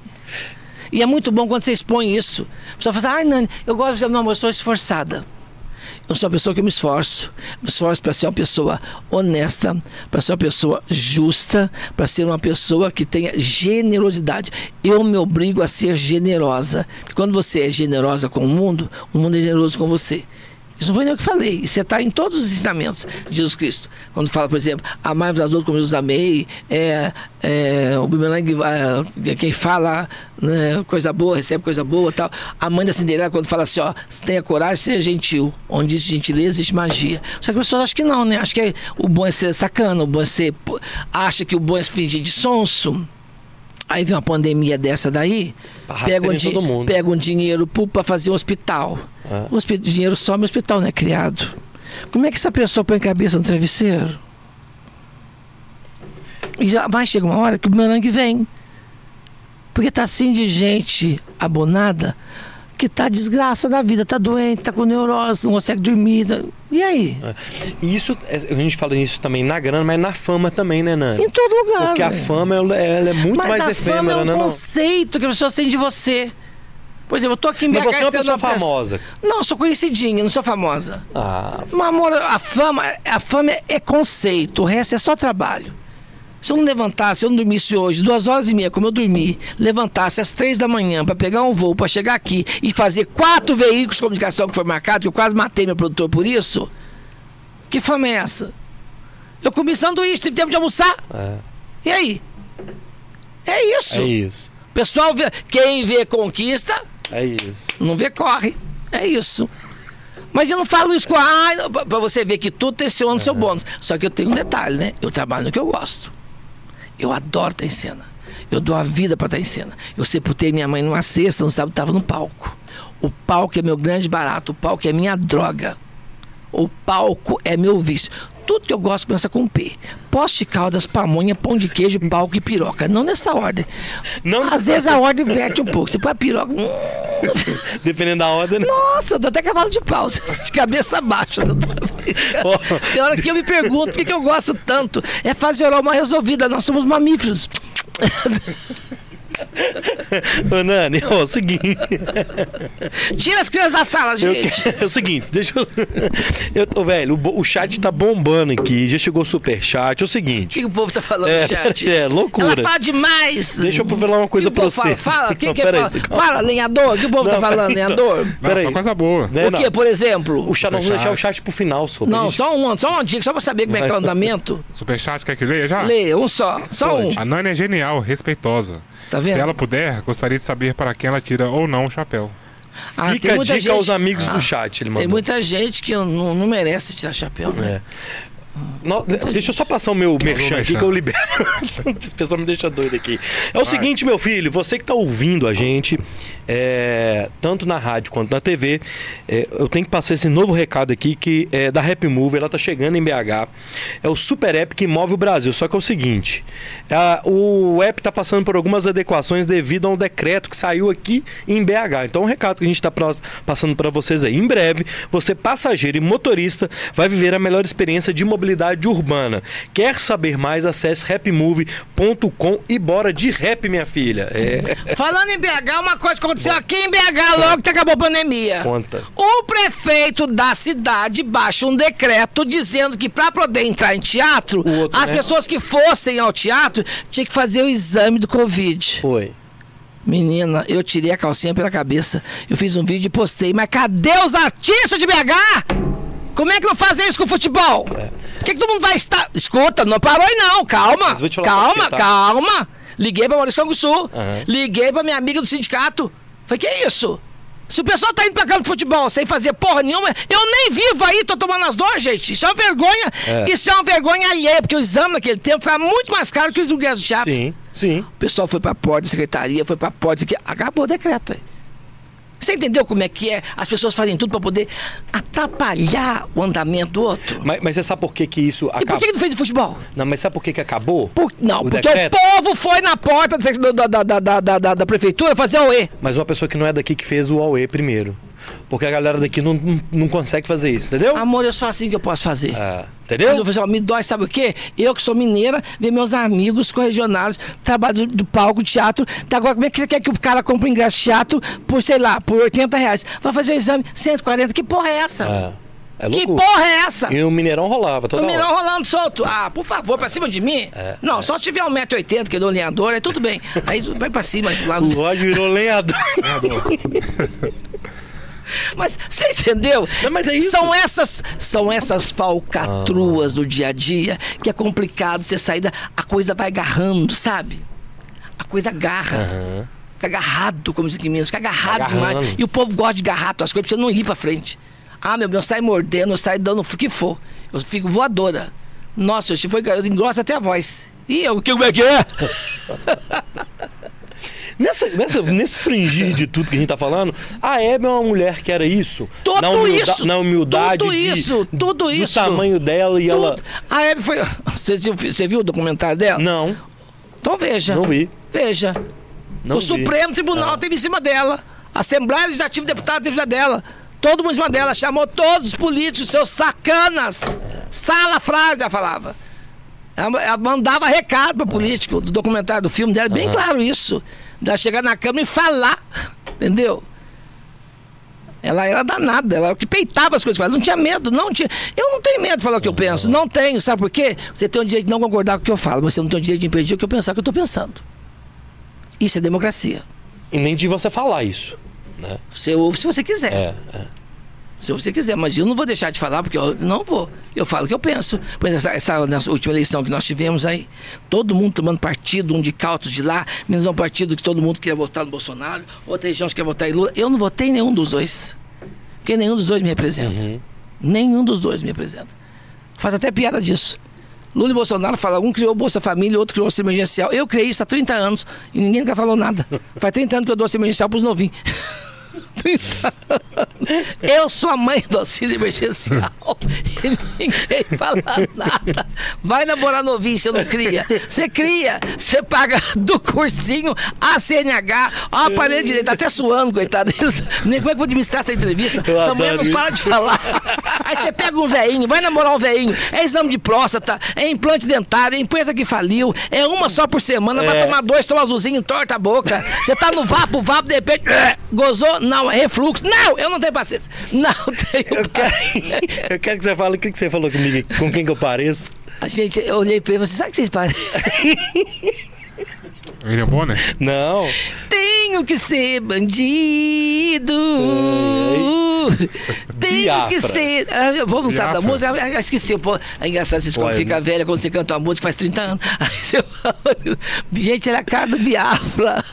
E é muito bom quando você expõe isso. A pessoa fala assim, ai, Nani, eu gosto de não, eu sou esforçada. Eu sou uma pessoa que me esforço. Me esforço para ser uma pessoa honesta, para ser uma pessoa justa, para ser uma pessoa que tenha generosidade. Eu me obrigo a ser generosa. Quando você é generosa com o mundo, o mundo é generoso com você. Isso não foi nem eu que falei. Isso está em todos os ensinamentos de Jesus Cristo. Quando fala, por exemplo, amai-vos aos outros como eu os amei, é, é, o bumerangue, é, quem fala né, coisa boa, recebe coisa boa tal. A mãe da Cinderela, quando fala assim, ó, tenha coragem, seja gentil. Onde existe gentileza, existe magia. Só que as pessoas acham que não, né? Acho que é, o bom é ser sacana, o bom é ser. Acha que o bom é fingir de sonso. Aí vem uma pandemia dessa daí, pega um, di- pega um dinheiro para fazer um hospital. Ah. O hospi- dinheiro some, o hospital não é criado. Como é que essa pessoa põe a cabeça no travesseiro? E já, mas chega uma hora que o bumerangue vem. Porque tá assim de gente abonada que tá desgraça da vida, tá doente, tá com neurose, não consegue dormir. tá- E aí? E isso, é, a gente fala isso também na grana, mas na fama também, né, Nani? Em todo lugar. Porque a velho. fama ela, ela é muito Mas mais a efêmera, fama é um né? Conceito que as pessoas têm de você. Por exemplo, eu tô aqui em Mas BH você é uma pessoa famosa. Não, sou conhecidinha, não sou famosa. Ah, Mas, amor, a fama, a fama é- é conceito, o resto é só trabalho. Se eu não levantasse, se eu não dormisse hoje, duas horas e meia, como eu dormi, levantasse às três da manhã para pegar um voo, para chegar aqui e fazer quatro veículos de comunicação que foi marcado, que eu quase matei meu produtor por isso, que fama é essa? Eu comi sanduíche, tive tempo de almoçar. é, E aí? É isso. é isso. O pessoal vê, quem vê conquista, É isso. não vê corre. É isso. Mas eu não falo isso com a. pra- você ver que tudo tem seu ônus e seu bônus. Só que eu tenho um detalhe, né? Eu trabalho no que eu gosto. Eu adoro estar em cena. Eu dou a vida para estar em cena. Eu sepultei minha mãe numa cesta, no sábado estava no palco. O palco é meu grande barato, o palco é minha droga. O palco é meu vício. Tudo que eu gosto começa com P. Poste, caldas, pamonha, pão de queijo, palco e piroca. Não nessa ordem. Não Às vezes a ordem verte um pouco. Você põe a piroca. hum, Dependendo da ordem. né? nossa, eu dou até cavalo de pau, de cabeça baixa. Tem hora que eu me pergunto por que, eu gosto tanto. É fase oral mal resolvida, nós somos mamíferos. Ô, Nani, ó, é o seguinte. Tira as crianças da sala, gente. quero- é o seguinte, deixa eu. Eu tô, velho, o, o chat tá bombando aqui. Já chegou super chat. É o O seguinte. que, que o povo tá falando É, no chat? é, loucura. Ela fala demais. Deixa eu falar uma coisa O que pra o você. Fala, fala. quem Não, que pera aí, fala? calma. Fala, lenhador. O que o povo Não, tá falando, lenhador? Não, Peraí. só coisa boa. Né, O que, não. por exemplo? O chat, nós vamos Superchat. deixar o chat pro final, só. pra Não, gente- só um, só uma dica, só pra saber como é que tá o andamento. Superchat, quer que leia já? Lê, um só, só um. A Nani é genial, respeitosa. Tá vendo? Se ela puder, gostaria de saber para quem ela tira ou não o chapéu. Ah, Fica tem a dica aos gente- amigos Ah, do chat, ele mandou. Tem muita gente que não, não merece tirar chapéu, né? É. Não, deixa eu só passar o meu merchan aqui que eu libero. Esse pessoal me deixa doido aqui. É o seguinte, meu filho, você que tá ouvindo a gente, é, tanto na rádio quanto na TV, é, eu tenho que passar esse novo recado aqui que é da Rap Move, ela tá chegando em BH. É o super app que move o Brasil. Só que é o seguinte: a- o app tá passando por algumas adequações devido a um decreto que saiu aqui em BH. Então, um recado que a gente tá pra- passando para vocês aí. Em breve, você, passageiro e motorista, vai viver a melhor experiência de mobilidade mobilidade urbana. Quer saber mais? Acesse rapmove.com e bora de rap, minha filha. É. Falando em BH, uma coisa que aconteceu aqui em BH logo que acabou a pandemia. Conta. O prefeito da cidade baixa um decreto dizendo que para poder entrar em teatro, outro, as né? pessoas que fossem ao teatro tinha que fazer o exame do Covid. Foi. Menina, eu tirei a calcinha pela cabeça. Eu fiz um vídeo e postei, mas cadê os artistas de BH? Como é que não fazem isso com o futebol? Por que, que todo mundo vai estar. Escuta, não parou aí não, calma. Calma, tá? calma. Liguei pra Maurício Canguçu. Aham. Liguei pra minha amiga do sindicato. Falei, que é isso? Se o pessoal tá indo pra campo de futebol sem fazer porra nenhuma, eu nem vivo aí, tô tomando as dores, gente. Isso é uma vergonha. É. Isso é uma vergonha alheia, porque o exame naquele tempo ficava muito mais caro que os ingressos do teatro. Sim, sim. O pessoal foi pra porta da secretaria, foi pra porta acabou o decreto aí. Você entendeu como é que é? As pessoas fazem tudo pra poder atrapalhar o andamento do outro. Mas, mas você sabe por que, que isso E por acabou? que que não fez de futebol? Não, mas sabe por que, que acabou? Por- não, O porque decreto? o povo foi na porta da, da, da, da, da, da, da prefeitura fazer o E. Mas uma pessoa que não é daqui que fez o AUE primeiro. Porque a galera daqui não, não, não consegue fazer isso, entendeu? Amor, é só assim que eu posso fazer. Eu entendeu? falei assim, ó, me dói, sabe o quê? Eu que sou mineira, ver meus amigos corregionários, trabalho do, do palco, teatro. Tá, agora, como é que você quer que o cara compre um ingresso de teatro por, sei lá, por 80 reais? Vai fazer o exame, 140. Que porra é essa? Ah, é que porra é essa? E o Mineirão rolava toda O hora. Mineirão rolando solto. Ah, por favor, pra cima de mim? não, só se tiver 1,80m, que eu dou lenhador, aí tudo bem. Aí vai pra cima. Lá O Roger virou lenhador. Mas você entendeu? Não, mas é. São essas, são essas falcatruas do dia a dia que é complicado você sair da. A coisa vai agarrando, sabe? A coisa agarra. Fica agarrado, como diz aqui em Minas, fica agarrado Agarrando. demais. E o povo gosta de agarrar as coisas pra você não ir pra frente. Ah, meu, eu saio mordendo, eu saio dando o que for. Eu fico voadora. Nossa, se foi, eu engrosso até a voz. E eu, que, como é que é? Nessa, nessa, nesse fringir de tudo que a gente tá falando, a Hebe é uma mulher que era isso. Tudo na humilda- isso, Na humildade. tudo de- isso, tudo do isso. tamanho dela e ela. Tudo. A Hebe foi. Você, viu- você viu o documentário dela? Não, Então veja. não vi. Veja. Não o vi. Supremo Tribunal Ah. teve em cima dela. A Assembleia Legislativa Deputada teve em cima dela. Todo mundo em cima dela. Chamou todos os políticos, seus sacanas. Sala frase, ela falava. Ela, ela mandava recado para político do documentário do filme dela, bem claro isso. Ela chegar na Câmara e falar. Entendeu? Ela era danada, ela era o que peitava as coisas, ela não tinha medo, não tinha. Eu não tenho medo de falar o que eu penso, não tenho, sabe por quê? Você tem o direito de não concordar com o que eu falo, mas você não tem o direito de impedir o que eu pensar o que eu estou pensando. Isso é democracia. E nem de você falar isso. Você ouve se você quiser. É, é. Se você quiser, mas eu não vou deixar de falar, porque eu não vou. Eu falo o que eu penso. Pois essa, essa última eleição que nós tivemos aí, todo mundo tomando partido, um de cautos de lá, menos um partido que todo mundo queria votar no Bolsonaro, outra região que quer votar em Lula. Eu não votei em nenhum dos dois. Porque nenhum dos dois me representa. Nenhum dos dois me representa. Faz até piada disso. Lula e Bolsonaro falam, um criou Bolsa Família, outro criou auxílio emergencial. Eu criei isso há 30 anos e ninguém nunca falou nada. Faz 30 anos que eu dou auxílio emergencial pros novinhos. 30 anos. Eu sou a mãe do auxílio emergencial e ninguém fala nada. Vai namorar novinho, você não cria. Você cria, você paga do cursinho a CNH, ó, a aparelho direito, tá até suando, coitado. Nem como é que eu vou administrar essa entrevista? Eu Essa mulher não para de falar. Aí você pega um veinho, vai namorar um veinho, é exame de próstata, é implante dentário, é empresa que faliu, é uma só por semana, vai É. tomar dois, toma azulzinho, entorta a boca. Você tá no vapo, vapo, de repente, gozou, não, é refluxo. Não, eu não tenho paciência. Não tenho Eu quero, eu quero que você fale o que que você falou comigo, com quem que eu pareço. A gente, eu olhei pra ele e falei, sabe que vocês parecem? William Bonner? Não. Tenho que ser bandido. Tenho que Biafra. ser. Ah, eu vou não sabe da Biafra. música? Ah, esqueci. Pô, é engraçado vocês quando fica velha, quando você canta uma música faz 30 anos. Aí você fala, Gente, era a cara do Biafra.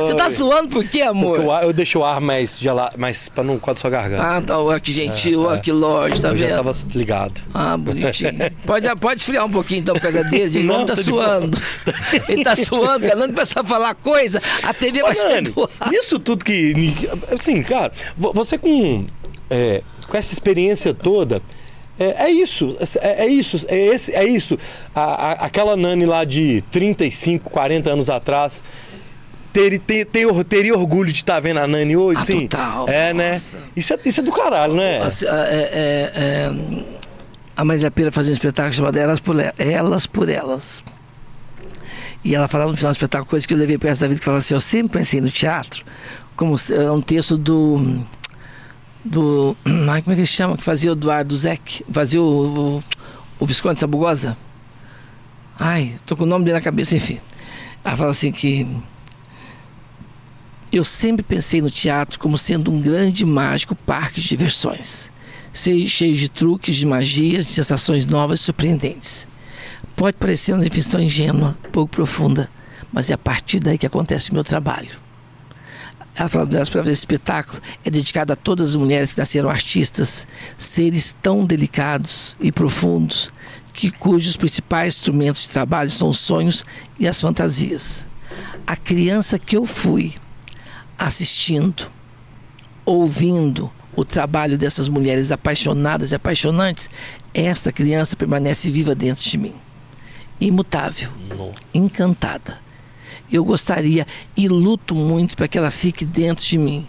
Você tá suando por quê, amor? Ar- eu deixo o ar mais gelado, mais pra não quadrar sua garganta. Ah, tá, que gentil, ó, que lorde, tá eu vendo? já tava ligado. Ah, bonitinho. Pode, pode esfriar um pouquinho então por causa dele, gente. O Não, homem tá suando. Ele tá suando, porque de começar a falar coisa, a TV vai Nani. Isso tudo que. Assim, cara, vo- você com, é, com essa experiência toda. É, é isso, é, é isso, é, esse, é isso. A- a- aquela Nani lá de 35, 40 anos atrás. Ter, ter, ter teria orgulho de estar vendo a Nani hoje, Ah, sim. total, É, né? nossa. Isso é, isso é do caralho, né? Assim, é, é, é, a Marília Pera fazia um espetáculo chamado Elas por Elas por Elas. E ela falava no final do espetáculo coisas que eu levei para essa vida, que falava assim, eu sempre pensei no teatro, como é um texto do do ai, como é que ele chama que fazia o Eduardo Zeck, fazia o, o, o Visconde Sabugosa. Ai, tô com o nome dele na cabeça, enfim. Ela fala assim que eu sempre pensei no teatro como sendo um grande mágico parque de diversões, cheio de truques, de magias, de sensações novas e surpreendentes. Pode parecer uma definição ingênua, pouco profunda, mas é a partir daí que acontece o meu trabalho. Ela fala para desse espetáculo é dedicado a todas as mulheres que nasceram artistas, seres tão delicados e profundos, que cujos principais instrumentos de trabalho são os sonhos e as fantasias. A criança que eu fui, assistindo, ouvindo o trabalho dessas mulheres apaixonadas e apaixonantes, esta criança permanece viva dentro de mim, imutável, encantada. Eu gostaria e luto muito para que ela fique dentro de mim,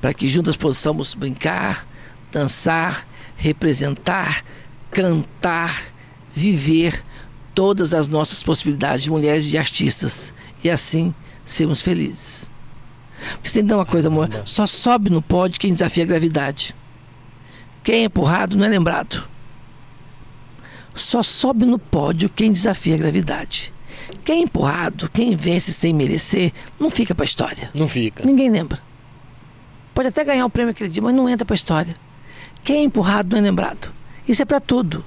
para que juntas possamos brincar, dançar, representar, cantar, viver todas as nossas possibilidades de mulheres e de artistas e assim sermos felizes. Porque você tem que dar uma coisa, amor. Só sobe no pódio quem desafia a gravidade. Quem é empurrado não é lembrado. Só sobe no pódio quem desafia a gravidade. Quem é empurrado, quem vence sem merecer, não fica para a história. Não fica. Ninguém lembra. Pode até ganhar o prêmio aquele dia, mas não entra para a história. Quem é empurrado não é lembrado. Isso é para tudo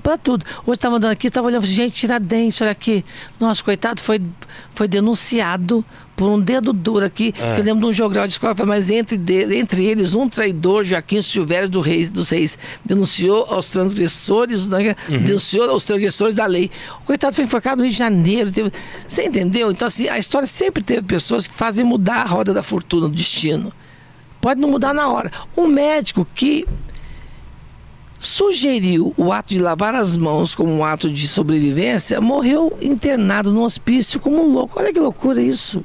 para tudo. Hoje estava andando aqui, estava olhando, gente, Tiradentes, olha aqui. Nossa, coitado, foi, foi denunciado por um dedo duro aqui. É. Eu lembro de um jogral de escola, mas entre, de, entre eles, um traidor, Joaquim Silvério do Reis, dos Reis, denunciou aos transgressores, né, uhum. denunciou aos transgressores da lei. O coitado foi enforcado no Rio de Janeiro. Teve, você entendeu? Então, assim, a história sempre teve pessoas que fazem mudar a roda da fortuna, do destino. Pode não mudar na hora. Um médico que sugeriu o ato de lavar as mãos como um ato de sobrevivência, morreu internado no hospício como um louco. Olha que loucura isso.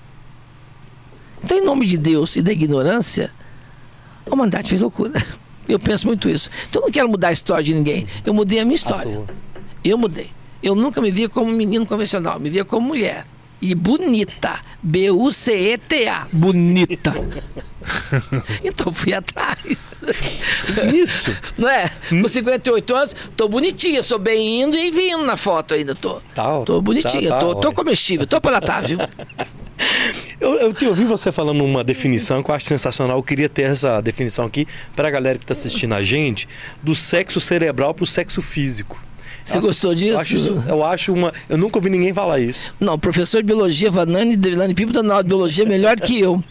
Então, em nome de Deus e da ignorância, a humanidade fez loucura. Eu penso muito isso. Então, eu não quero mudar a história de ninguém. Eu mudei a minha história. Eu mudei. Eu nunca me via como menino convencional, me via como mulher. E bonita. B-U-C-E-T-A. Bonita. então fui atrás. Isso. Não é? Com 58 anos, tô bonitinha, sou bem indo e vindo na foto ainda, tô. Tá, tô bonitinha, tá, tá, tô, tô comestível, tô palatável. Eu, eu te ouvi você falando uma definição que eu acho sensacional. Eu queria ter essa definição aqui para a galera que está assistindo a gente do sexo cerebral para o sexo físico. Você gostou disso? Eu acho, isso, eu acho uma. Eu nunca ouvi ninguém falar isso. Não, professor de biologia, Vanani Devilani Pipo, dando aula de biologia melhor que eu. O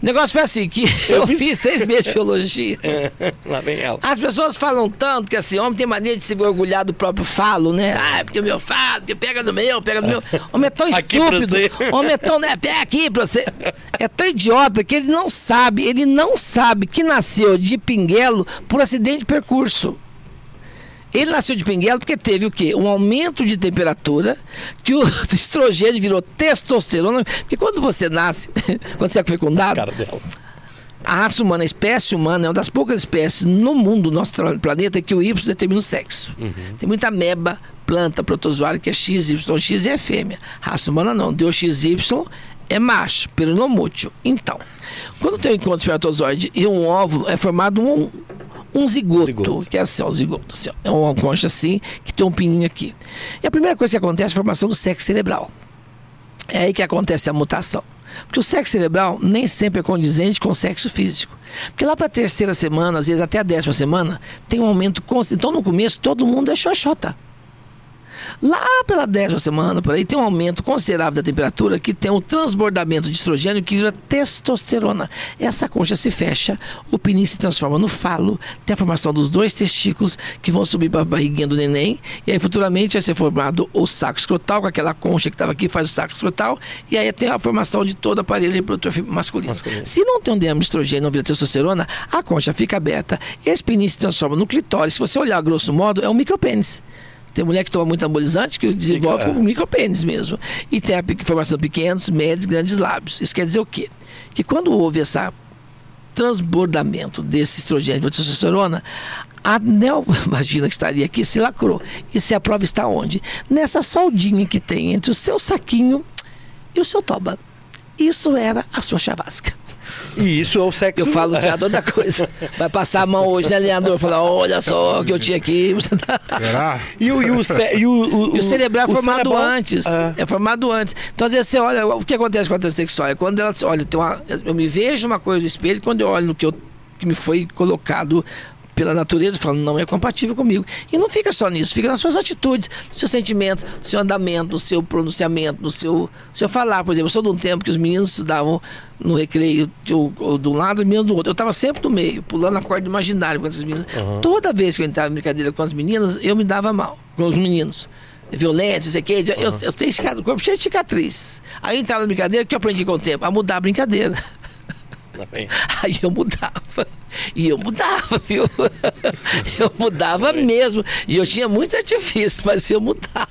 negócio foi assim: que eu, eu fiz... fiz seis meses de biologia. Lá vem ela. As pessoas falam tanto que assim, homem tem mania de se orgulhar do próprio falo, né? Ah, porque o meu falo, porque pega no meu, pega no meu. Homem é tão estúpido. Homem é tão. Né, pega aqui pra você. É tão idiota que ele não sabe, ele não sabe que nasceu de pinguelo por acidente de percurso. Ele nasceu de pinguelo porque teve o quê? Um aumento de temperatura, que o estrogênio virou testosterona. Porque quando você nasce, quando você é fecundado, a raça humana, a espécie humana, é uma das poucas espécies no mundo, no nosso planeta, que o Y determina o sexo. Uhum. Tem muita meba, planta, protozoário, que é XY, X é fêmea. Raça humana não. Deu XY é macho, peronomútil. Então, quando tem um encontro espermatozoide e um óvulo, é formado um, um zigoto, zigoto, que é assim, ó, zigoto, assim, ó, é uma concha assim, que tem um pininho aqui. E a primeira coisa que acontece é a formação do sexo cerebral. É aí que acontece a mutação. Porque o sexo cerebral nem sempre é condizente com o sexo físico. Porque lá para a terceira semana, às vezes até a décima semana, tem um aumento constante. Então no começo todo mundo é xoxota. Lá pela décima semana, por aí, tem um aumento considerável da temperatura que tem um transbordamento de estrogênio que vira testosterona. Essa concha se fecha, o penis se transforma no falo, tem a formação dos dois testículos que vão subir para a barriguinha do neném, e aí futuramente vai ser formado o saco escrotal, com aquela concha que estava aqui, faz o saco escrotal, e aí tem a formação de todo o aparelho reprodutor masculino. masculino. Se não tem um diâmetro de estrogênio, não vira testosterona, a concha fica aberta, esse penis se transforma no clitóris. Se você olhar grosso modo, é um micropênis. Tem mulher que toma muito anabolizante que desenvolve Fica, é. um micropênis mesmo. E tem a formação de pequenos, médios, grandes lábios. Isso quer dizer o quê? Que quando houve esse transbordamento desse estrogênio de testosterona, A neovagina que estaria aqui se lacrou. E se a prova está onde? Nessa soldinha que tem entre o seu saquinho e o seu toba. Isso era a sua chavasca. E isso é o sexo. Eu falo já toda coisa. Vai passar a mão hoje, né, Leandro? Falar, olha só o que eu tinha aqui. Será? E o, e o, ce- e o, o, E o cerebral é o formado cerebral- antes. É. É formado antes. Então, às vezes, você olha, o que acontece com a transexual? É quando ela, olha, tem uma, eu me vejo uma coisa no espelho, quando eu olho no que, eu, que me foi colocado pela natureza, eu falo, não é compatível comigo. E não fica só nisso, fica nas suas atitudes, no seu sentimento, no seu andamento, no seu pronunciamento, no seu, seu falar. Por exemplo, eu sou de um tempo que os meninos estudavam no recreio de um, de um lado e menino do outro. Eu estava sempre no meio, pulando a corda imaginária com as meninas. Toda vez que eu entrava em brincadeira com as meninas, eu me dava mal com os meninos. Violência, não sei o quê. Eu, eu tenho cicatriz, corpo cheio de cicatriz. Aí eu entrava na brincadeira, o que eu aprendi com o tempo? A mudar a brincadeira. Bem. Aí eu mudava. E eu mudava, viu? Eu mudava mesmo. E eu tinha muitos artifícios, mas eu mudava.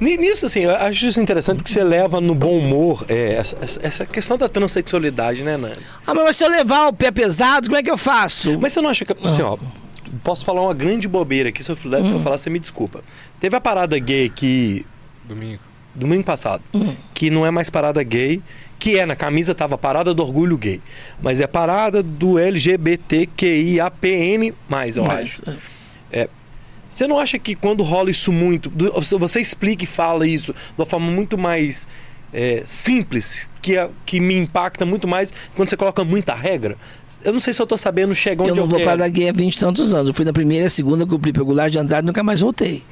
Ni- Nisso, assim, eu acho isso interessante que você leva no bom humor é, essa, essa- questão da transexualidade, né, Nani? Ah, mas se eu levar o pé pesado, como é que eu faço? Mas você não acha que. Assim, ó, posso falar uma grande bobeira aqui, se eu, falar- se eu falar, você me desculpa. Teve a parada gay aqui Domingo. Domingo passado, que não é mais parada gay, que é, na camisa tava parada do orgulho gay, mas é parada do LGBTQIAPN+, eu acho. Mas, Você não acha que quando rola isso muito, você explica e fala isso de uma forma muito mais é, simples, que, é- que me impacta muito mais quando você coloca muita regra? Eu não sei se eu tô sabendo chegar onde eu eu, não vou para a gay há 20 e tantos anos. Eu fui na primeira, a segunda, cumpri pegular de Andrade nunca mais voltei.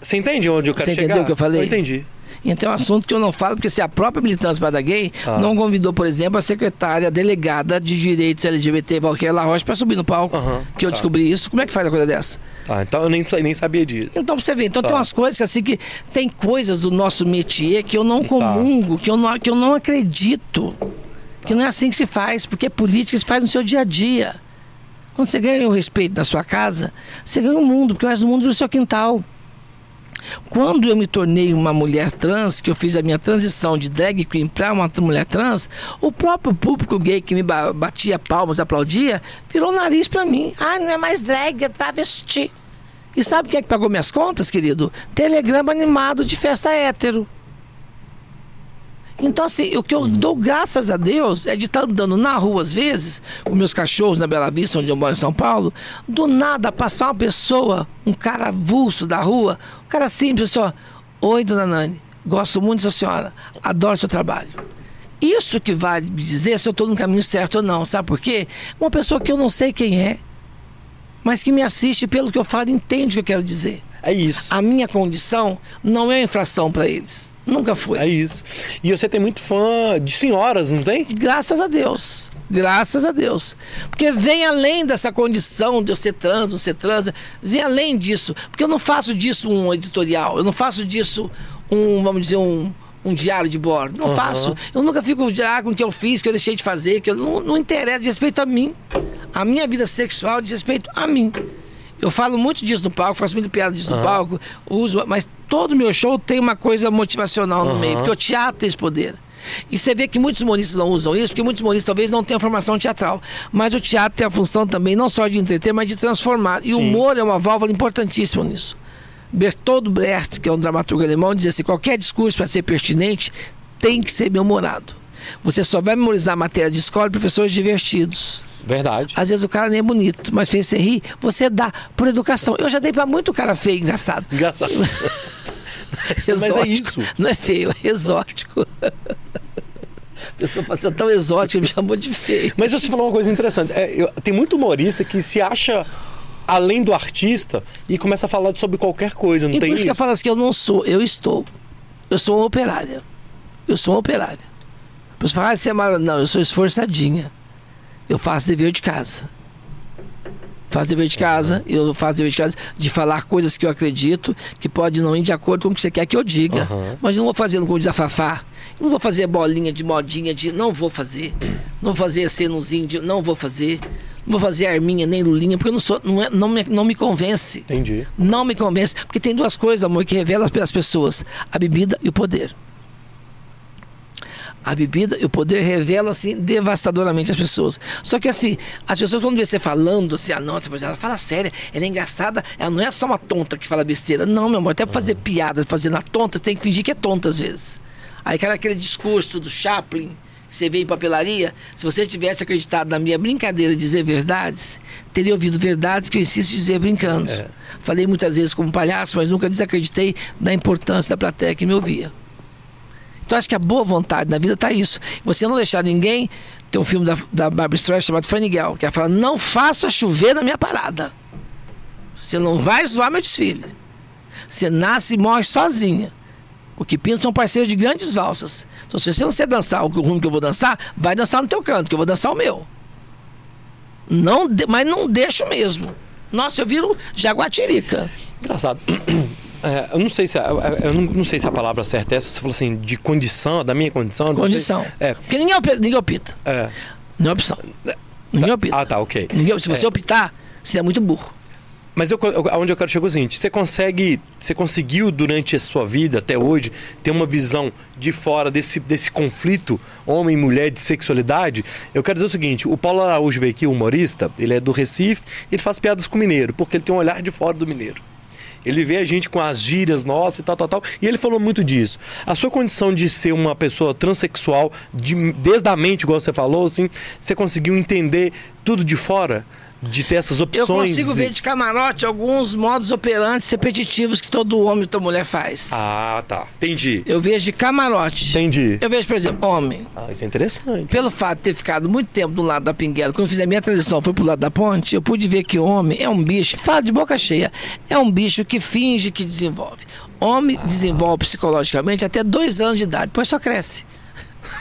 Você entende onde eu quero Você chegar? entendeu o que eu falei? Eu entendi. Então é um assunto que eu não falo, porque se a própria militância para gay Ah. não convidou, por exemplo, a secretária delegada de direitos LGBT, Valqueira La Rocha, para subir no palco, Aham, que eu tá. descobri isso. Como é que faz uma coisa dessa? Tá, então eu nem, nem sabia disso. Então você ver, então Tá. tem umas coisas assim que tem coisas do nosso métier que eu não comungo, que eu não, que eu não acredito. Que não é assim que se faz, porque é política que se faz no seu dia a dia. Quando você ganha o respeito na sua casa, você ganha o mundo, porque o resto do mundo é o seu quintal. Quando eu me tornei uma mulher trans, que eu fiz a minha transição de drag queen para uma mulher trans, o próprio público gay que me ba- batia palmas, aplaudia, virou nariz para mim. Ah, não é mais drag, é travesti. E sabe quem é que pagou minhas contas, querido? Telegrama animado de festa hétero. Então, assim, o que eu dou graças a Deus é de estar andando na rua, às vezes, com meus cachorros na Bela Vista, onde eu moro em São Paulo, do nada passar uma pessoa, um cara avulso da rua, um cara simples, assim, ó, Oi, dona Nani, gosto muito da senhora, adoro seu trabalho. Isso que vai me dizer se eu estou no caminho certo ou não, sabe por quê? Uma pessoa que eu não sei quem é, mas que me assiste pelo que eu falo, entende o que eu quero dizer. É isso. A minha condição não é infração para eles. Nunca foi. É isso. E você tem muito fã de senhoras, não tem? Graças a Deus. Graças a Deus. Porque vem além dessa condição de eu ser trans, não ser trans, vem além disso. Porque eu não faço disso um editorial, eu não faço disso um, vamos dizer, um, um diário de bordo. Não Aham. faço. Eu nunca fico já com o que eu fiz, que eu deixei de fazer, que eu não, não interessa, diz respeito a mim. A minha vida sexual diz respeito a mim. Eu falo muito disso no palco, faço muita piada disso no palco, uso, mas todo meu show tem uma coisa motivacional no Aham. meio, porque o teatro tem esse poder. E você vê que muitos humoristas não usam isso, porque muitos humoristas talvez não tenham formação teatral. Mas o teatro tem a função também não só de entreter, mas de transformar. E o humor é uma válvula importantíssima nisso. Bertold Brecht, que é um dramaturgo alemão, dizia assim: qualquer discurso para ser pertinente tem que ser bem-humorado. Você só vai memorizar a matéria de escola de professores divertidos. Verdade. Às vezes o cara nem é bonito, mas fez você rir, você dá por educação. Eu já dei pra muito cara feio engraçado. Engraçado. Mas é Exótico. isso. Não é feio, é exótico. A pessoa passou tão exótica, me chamou de feio. Mas você falou uma coisa interessante. É, eu- tem muito humorista que se acha além do artista e começa a falar sobre qualquer coisa, não E tem por isso que eu falo assim eu não sou, eu estou. Eu sou uma operária. Eu sou uma operária. Pessoa fala, ah, você é maravilhosa. Não, eu sou esforçadinha. Eu faço dever de casa. Faço dever de casa, eu faço dever de casa de falar coisas que eu acredito que pode não ir de acordo com o que você quer que eu diga. Aham. Mas eu não vou fazendo como desafafar. Não vou fazer bolinha de modinha de. Não vou fazer. Não vou fazer cenuzinho de. Não vou fazer. Não vou fazer arminha nem lulinha, porque eu não sou. Não, é, não, me, não me convence. Entendi. Não me convence. Porque tem duas coisas, amor, que revela pelas pessoas: a bebida e o poder. A bebida e o poder revela assim devastadoramente as pessoas. Só que assim, as pessoas quando vê você falando assim, ah, não, ela fala séria, ela é engraçada, ela não é só uma tonta que fala besteira. Não, meu amor, até pra fazer piada, fazer na tonta, tem que fingir que é tonta às vezes. Aí aquela, aquele discurso do Chaplin, que você vê em papelaria, se você tivesse acreditado na minha brincadeira de dizer verdades, teria ouvido verdades que eu insisto em dizer brincando. É. Falei muitas vezes como palhaço, mas nunca desacreditei da importância da plateia que me ouvia. Então acho que a boa vontade na vida está isso. Você não deixar ninguém. Tem um filme da, da Barbara Streisand chamado Funny Girl, que ela fala: não faça chover na minha parada. Você não vai zoar meu desfile. Você nasce e morre sozinha. O que pinta são parceiros de grandes valsas. Então, se você não sei dançar o rumo que eu vou dançar, vai dançar no teu canto, que eu vou dançar o meu. Não mas não deixo mesmo. Nossa, eu viro jaguatirica. Engraçado. É, eu não sei se a, eu não, não, sei se a palavra certa é essa. Você falou assim, de condição, da minha condição. Condição. É. Porque ninguém, ninguém opta. É. Não é opção. Ninguém opta. Ah, tá, ok. Ninguém, se você é. optar, você é muito burro. Mas eu, aonde eu quero chegar é o seguinte: você consegue, você conseguiu durante a sua vida até hoje ter uma visão de fora desse, desse conflito homem e mulher de sexualidade? Eu quero dizer o seguinte: o Paulo Araújo veio aqui, humorista, ele é do Recife, ele faz piadas com mineiro, porque ele tem um olhar de fora do mineiro. Ele vê a gente com as gírias nossas e tal, tal, tal. E ele falou muito disso. A sua condição de ser uma pessoa transexual, de, desde a mente, igual você falou, assim, você conseguiu entender tudo de fora? De ter essas opções. Eu consigo ver de camarote alguns modos operantes repetitivos que todo homem e toda mulher faz. Ah, tá. Entendi. Eu vejo de camarote. Entendi. Eu vejo, por exemplo, homem. Ah, isso é interessante. Pelo fato de ter ficado muito tempo do lado da pinguela, quando eu fiz a minha transição, fui pro lado da ponte, eu pude ver que homem é um bicho, fala de boca cheia, é um bicho que finge que desenvolve. Homem ah. desenvolve psicologicamente até dois anos de idade, depois só cresce.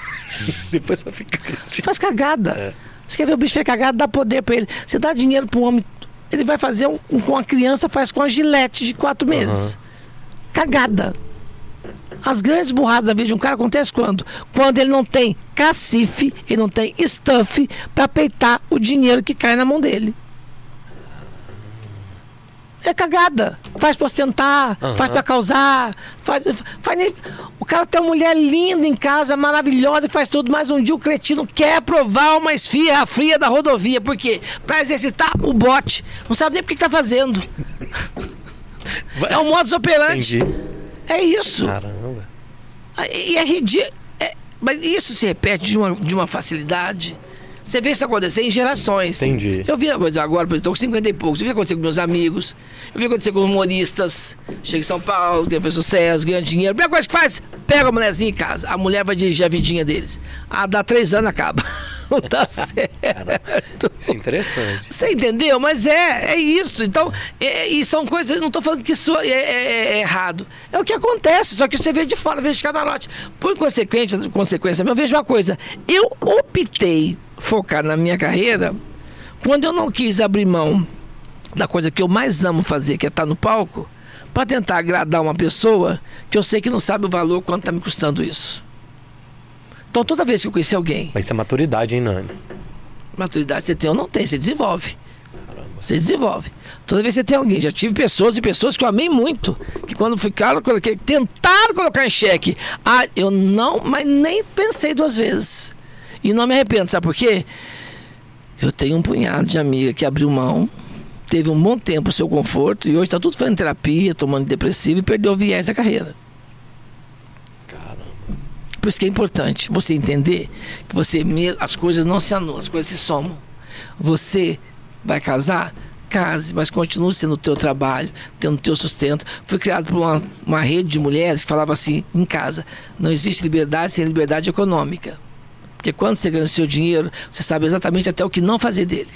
depois só fica. Faz cagada. É. Você quer ver o bicho cagado, dá poder para ele. Você dá dinheiro para um homem, ele vai fazer um, um, com a criança, faz com a gilete de quatro meses. Uhum. Cagada. As grandes burradas da vida de um cara acontecem quando? Quando ele não tem cacife, ele não tem stuff para peitar o dinheiro que cai na mão dele é cagada. Faz pra ostentar, uhum. faz pra causar, faz, faz. O cara tem uma mulher linda em casa, maravilhosa, que faz tudo, mas um dia o cretino quer provar uma esfia fria da rodovia. Por quê? Pra exercitar o bote. Não sabe nem por que tá fazendo. é um modus operandi. Entendi. É isso. Caramba. E é ridículo. É, mas isso se repete de uma, de uma facilidade. Você vê isso acontecer em gerações. Entendi. Eu vi agora, estou com 50 e poucos. Eu vi acontecer com meus amigos. Eu vi acontecer com humoristas. Chega em São Paulo, ganha fez sucesso, ganha dinheiro. A primeira coisa que faz, pega a mulherzinha em casa. A mulher vai dirigir a vidinha deles. Ah, dá três anos, acaba. Não tá certo. Isso é interessante. Você entendeu? Mas é, é isso. Então, é, e são coisas, não estou falando que isso é, é, é, errado. É o que acontece, só que você vê de fora, vê de camarote. Por consequência, consequência, eu vejo uma coisa. Eu optei focar na minha carreira, quando eu não quis abrir mão da coisa que eu mais amo fazer, que é estar no palco, para tentar agradar uma pessoa que eu sei que não sabe o valor quanto está me custando isso. Então toda vez que eu conheci alguém. Mas isso é maturidade, hein, Nani? Maturidade você tem ou não tem, você desenvolve. Você desenvolve. Toda vez que você tem alguém, já tive pessoas e pessoas que eu amei muito, que quando ficaram, que tentaram colocar em xeque, ah, eu não, mas nem pensei duas vezes. E não me arrependo, sabe por quê? Eu tenho um punhado de amiga que abriu mão, teve um bom tempo o seu conforto e hoje está tudo fazendo terapia, tomando depressivo e perdeu o viés da carreira. Por isso que é importante você entender que você as coisas não se anulam, as coisas se somam. Você vai casar? Case, mas continue sendo o teu trabalho, tendo o teu sustento. Fui criado por uma, uma rede de mulheres que falava assim em casa: não existe liberdade sem liberdade econômica. Porque quando você ganha o seu dinheiro, você sabe exatamente até o que não fazer dele.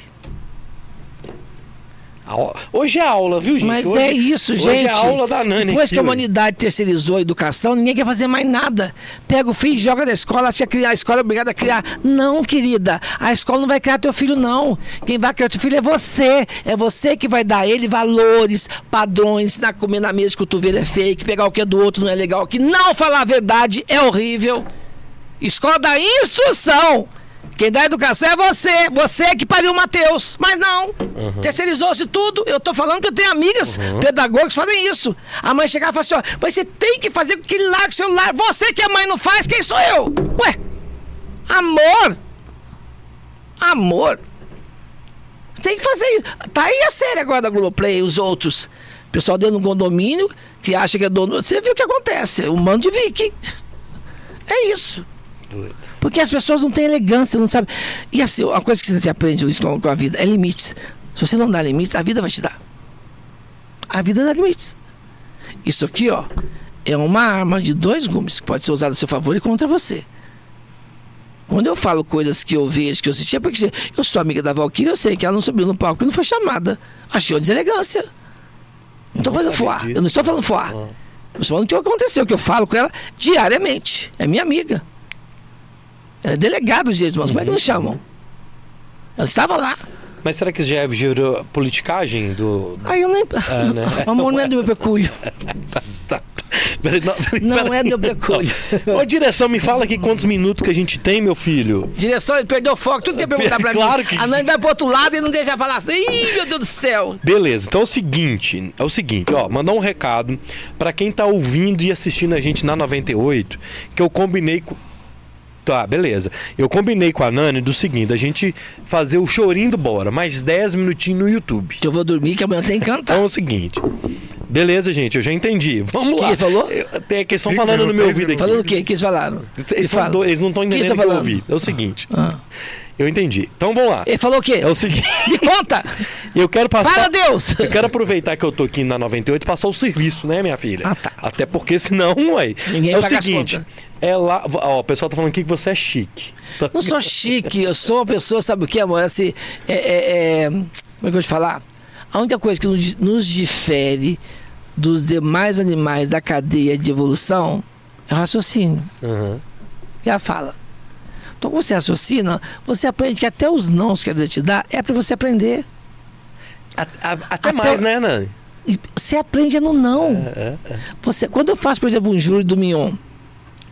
Hoje é aula, viu, gente? Mas hoje, é isso, gente. Hoje é aula da Nani. Depois que a humanidade terceirizou a educação, ninguém quer fazer mais nada. Pega o filho, joga na escola, acha que criar, a escola é obrigada a criar. Não, querida. A escola não vai criar teu filho, não. Quem vai criar teu filho é você. É você que vai dar a ele valores, padrões, ensinar a comer na mesa que o cotovelo é fake, pegar o que é do outro não é legal, que não falar a verdade é horrível. Escola da instrução. Quem dá educação é você. Você que pariu o Mateus. Mas não. Uhum. Terceirizou-se tudo. Eu tô falando que eu tenho amigas uhum. pedagogas que fazem isso. A mãe chegava e falava assim: ó, mas você tem que fazer com que ele largue o celular. Você que a mãe não faz, quem sou eu? Ué, Amor! Amor! Tem que fazer isso. Tá aí a série agora da Globoplay, os outros. Pessoal dentro de um condomínio que acha que é dono. Você viu o que acontece? Um mano de viking. É isso. Doido. Porque as pessoas não têm elegância, não sabem. E assim, uma coisa que você aprende Luiz, com, a vida é limites. Se você não dá limites, a vida vai te dar. A vida dá limites. Isso aqui, ó, é uma arma de dois gumes que pode ser usada a seu favor e contra você. Quando eu falo coisas que eu vejo, que eu senti, é porque eu sou amiga da Valkyria, eu sei que ela não subiu no palco e não foi chamada. Achei uma deselegância. Não estou fazendo foar. Eu não estou falando foar. Ah. Eu estou falando o que aconteceu, que eu falo com ela diariamente. É minha amiga. Ela é delegada dos direitos humanos. Como é que não chamam? Ela estava lá. Mas será que isso já virou politicagem do. Aí eu nem. É, né? Amor, não é do meu pecúlio. Tá. Peraí, não, peraí, Não peraí. é do meu pecúlio. Ô, direção, me fala aqui quantos minutos que a gente tem, meu filho. Direção, ele perdeu o foco, tudo que ia perguntar pra Claro mim. que- A Nani vai pro outro lado e não deixa falar assim. Ih, meu Deus do céu. Beleza, então é o seguinte, é o seguinte, ó, mandar um recado pra quem tá ouvindo e assistindo a gente na 98, que eu combinei com Tá, beleza. Eu combinei com a Nani do seguinte, a gente fazer o chorinho do Bora, mais 10 minutinhos no YouTube. Que eu vou dormir, que amanhã tem que cantar. Então é o seguinte. Beleza, gente, eu já entendi. Vamos Que lá. ele falou? Eu- Tem que estão Cinco falando no meu ouvido aqui. Falando o quê? O que eles falaram? Eles, Ele são fala. do- eles não estão O que entendendo o eles que eu tão ouvi. É o seguinte. Ah. Eu entendi. Então vamos lá. Ele falou o quê? É o seguinte. Me conta! Eu quero passar. Fala, Deus! Eu quero aproveitar que eu tô aqui na 98 e passar o serviço, né, minha filha? Ah, tá. Até porque senão, ué. Ninguém é o seguinte. É lá. Ó, o pessoal tá falando aqui que você é chique. Não sou chique, eu sou uma pessoa, sabe o que, amor? Assim, é, é- é- como é que eu vou te falar? A única coisa que nos, difere dos demais animais da cadeia de evolução é o raciocínio Aham. e a fala. Então, quando você raciocina, você aprende que até os nãos que a vida te dá é para você aprender. A- a- até, Até mais, o- né, Nani? Você aprende no não. É, é. Você, quando eu faço, por exemplo, um júri do Mignon,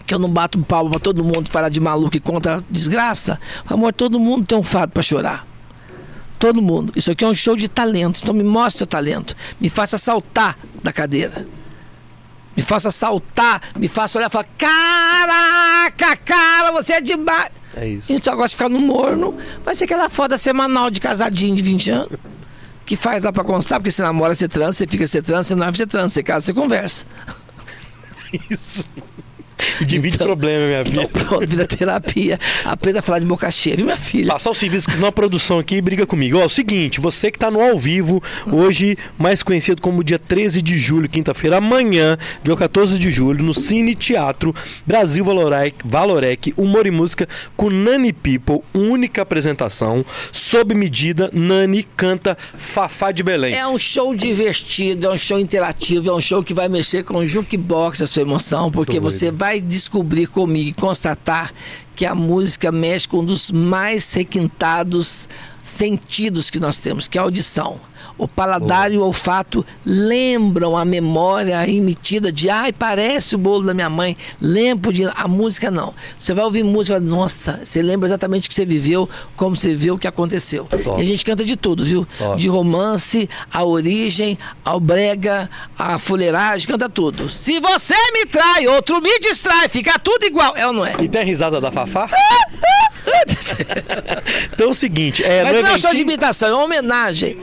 que eu não bato palma pra todo mundo falar de maluco e conta desgraça, amor, todo mundo tem um fato pra chorar. Todo mundo. Isso aqui é um show de talento. Então me mostre seu talento. Me faça saltar da cadeira. Me faça saltar, me faça olhar e falar: Caraca, cara, você é demais. É isso. Então agora de ficar no morno, vai ser aquela foda semanal de casadinho de 20 anos. Que faz lá pra constar, porque você namora, você transa, você fica, você transa, você não você transa, você casa, você conversa. Isso. E divide Então- problema, minha Então filha. pronto, vira terapia. Aprenda a falar de boca cheia, viu, minha filha? Passar o serviço que senão a produção aqui briga comigo. Ó, é o seguinte, você que tá no ao vivo, hoje, mais conhecido como dia 13 de julho, quinta-feira, amanhã, dia 14 de julho, no Cine Teatro Brasil Valorec, Valorec Humor e Música com Nani People, única apresentação, sob medida, Nani canta Fafá de Belém. É um show divertido, é um show interativo, é um show que vai mexer com o jukebox a sua emoção, porque Doido. você vai descobrir comigo e constatar que a música mexe com um dos mais requintados sentidos que nós temos, que é a audição. O paladar e o olfato lembram a memória emitida de ai, parece o bolo da minha mãe. Lembro de. A música não. Você vai ouvir música e vai, nossa, você lembra exatamente o que você viveu, como você viu o que aconteceu. Top. E a gente canta de tudo, viu? Top. De romance, a origem, ao brega, a fuleiragem, canta tudo. Se você me trai, outro me distrai, fica tudo igual. É ou não é? E tem a risada da Fafá? então é o seguinte, é, Mas não é um show de imitação, é uma homenagem.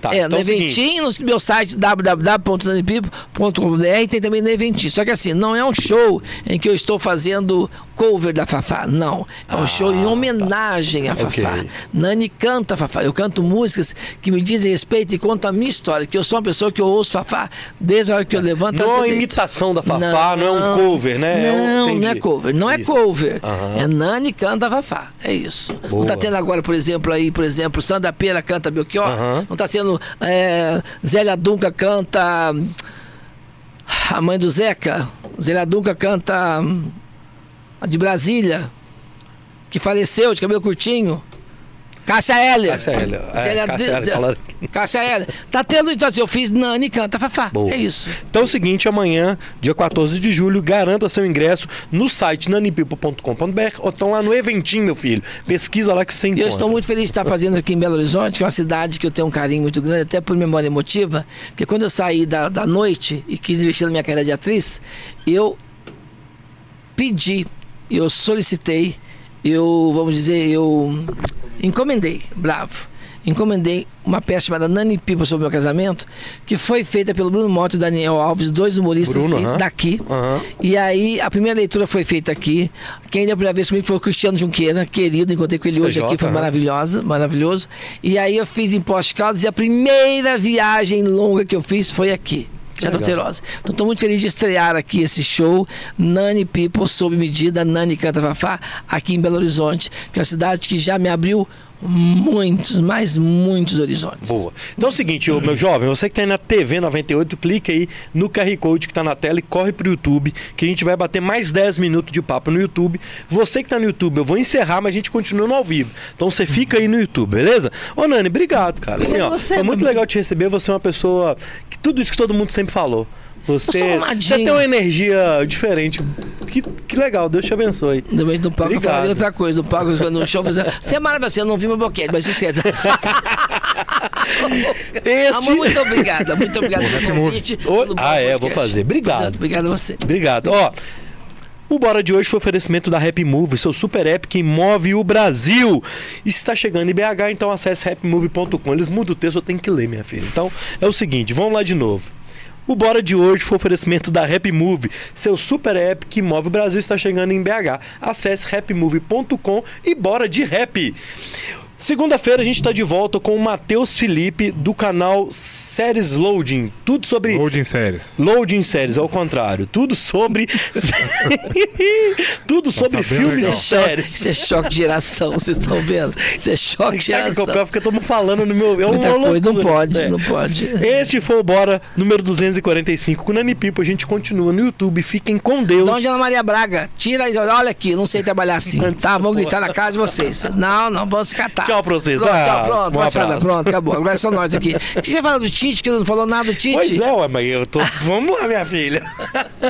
Tá, é, então no é Eventinho, no meu site www.nanipipo.com.br tem também no Eventinho. Só que assim, não é um show em que eu estou fazendo cover da Fafá. Não. É um show em homenagem à Ok. Fafá. Nani canta Fafá. Eu canto músicas que me dizem respeito e contam a minha história. Que eu sou uma pessoa que eu ouço Fafá desde a hora que eu levanto. Não é uma imitação da Fafá, não, é um cover, né? É um- Não, não é cover. Não é Isso. cover. Aham. É Nani canta Fafá. É isso. Não Boa. tá tendo agora, por exemplo, aí, por exemplo, Sandra Pera canta Belchior. Aham. Não tá sendo é, Zélia Dunca canta a mãe do Zeca. Zélia Dunca canta hum, a de Brasília, que faleceu de cabelo curtinho. Cássia Heller. Cássia Heller. É, Cássia Heller, Cássia Heller. Tá tendo, então, assim, eu fiz Nani canta Fafá. Boa. É isso. Então é o seguinte, amanhã, dia 14 de julho, garanta seu ingresso no site nanipipo.com.br ou então lá no Eventinho, meu filho. Pesquisa lá que você encontra. eu estou muito feliz de estar fazendo aqui em Belo Horizonte, que é uma cidade que eu tenho um carinho muito grande, até por memória emotiva, porque quando eu saí da, da noite e quis investir na minha carreira de atriz, eu pedi, eu solicitei eu, vamos dizer, eu encomendei, bravo. Encomendei uma peça chamada Nani Pipa sobre o meu casamento, que foi feita pelo Bruno Mota e Daniel Alves, dois humoristas Bruno, aí, aham. daqui. Aham. E aí, a primeira leitura foi feita aqui. Quem deu a primeira vez comigo foi o Cristiano Junqueira, querido, encontrei com ele hoje CJ, aqui, foi aham. maravilhosa, maravilhoso. E aí eu fiz em Poste Caldas e a primeira viagem longa que eu fiz foi aqui. Já. Terosa. Então estou muito feliz de estrear aqui esse show, Nani People, sob medida, Nani Canta Fafá, aqui em Belo Horizonte, que é uma cidade que já me abriu muitos, mas muitos horizontes. Boa. Então é o seguinte, ô, meu jovem, você que tá aí na TV 98, clica aí no QR Code que tá na tela e corre pro YouTube, que a gente vai bater mais 10 minutos de papo no YouTube. Você que tá no YouTube, eu vou encerrar, mas a gente continua no ao vivo. Então você fica aí no YouTube, beleza? Ô Nani, obrigado, cara. Assim, Obrigado ó, foi muito legal te receber, você é uma pessoa que tudo isso que todo mundo sempre falou. Você, você tem uma energia diferente. Que, que legal, Deus te abençoe. No meio do palco eu Obrigado. falei outra coisa. No palco, no show, você é maravilhoso, eu não vi meu boquete, mas isso é. Este... Amor, muito obrigada, muito obrigada pelo convite. Pelo ah, é, podcast. vou fazer. Obrigado. Obrigado a você. Obrigado. Ó, o Bora de hoje foi oferecimento da Happy Move, seu super app que move o Brasil. Está chegando em BH, então acesse happymove.com. Eles mudam o texto, eu tenho que ler, minha filha. Então é o seguinte, vamos lá de novo. O Bora de hoje foi oferecimento da Happy Move, seu super app que move o Brasil está chegando em BH. Acesse happymove.com e bora de rap. Segunda-feira a gente está de volta com o Matheus Felipe do canal Séries Loading. Tudo sobre Loading séries. Loading séries, ao contrário. Tudo sobre. Tudo sobre sabendo filmes legal. e séries. Isso é choque de geração, vocês estão vendo? Isso é choque de Sabe que é geração. pior? Porque eu tô falando no meu. É uma Muita coisa, não pode, É. não pode. Este foi o Bora número 245 com o Nani Pipo. A gente continua no YouTube. Fiquem com Deus. É Ana Maria Braga? Tira olha aqui, não sei trabalhar assim. Antes, Tá, vamos porra. gritar na casa de vocês. Não, não, vamos se catar. Tchau pra vocês. Pronto, Ah, tchau, pronto, um abraço. pronto, acabou. Agora é só nós aqui. O que você fala do Tite, que não falou nada do Tite? Pois é, ué, mas eu tô. Vamos lá, minha filha.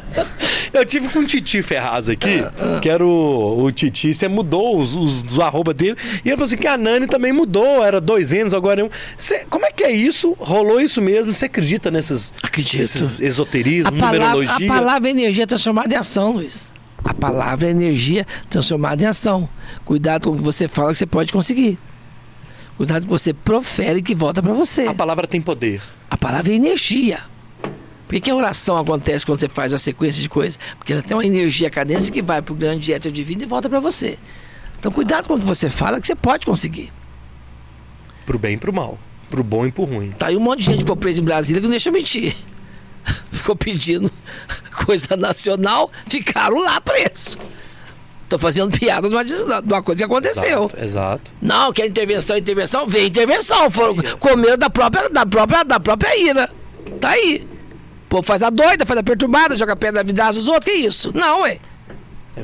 eu tive com o Titi Ferraz aqui, Ah, que era o, o Titi. Você mudou os, os, os arroba dele. E ele falou assim que a Nani também mudou. Era dois anos, agora é um. Cê- como é que é isso? Rolou isso mesmo? Você acredita nesses, Acredito. nesses esoterismo, A palavra, a numerologia? palavra é energia transformada em ação, Luiz. A palavra é energia transformada em ação. Cuidado com o que você fala que você pode conseguir. Cuidado com o que você profere que volta para você. A palavra tem poder. A palavra é energia. Por que, a oração acontece quando você faz uma sequência de coisas? Porque ela tem uma energia cadência que vai para o grande éter divino e volta para você. Então cuidado com o que você fala que você pode conseguir. Pro bem e pro mal. Pro bom e pro ruim. Tá aí um monte de gente que foi presa em Brasília que não deixa eu mentir. Ficou pedindo coisa nacional, ficaram lá presos. Tô fazendo piada de uma, des- de uma coisa que aconteceu. Exato. exato. Não, quer intervenção, intervenção, vem intervenção. Foram, comeram da própria, da, própria, da própria ira. Tá aí. O povo faz a doida, faz a perturbada, joga pedra na vida dos outros. Que isso? Não, ué.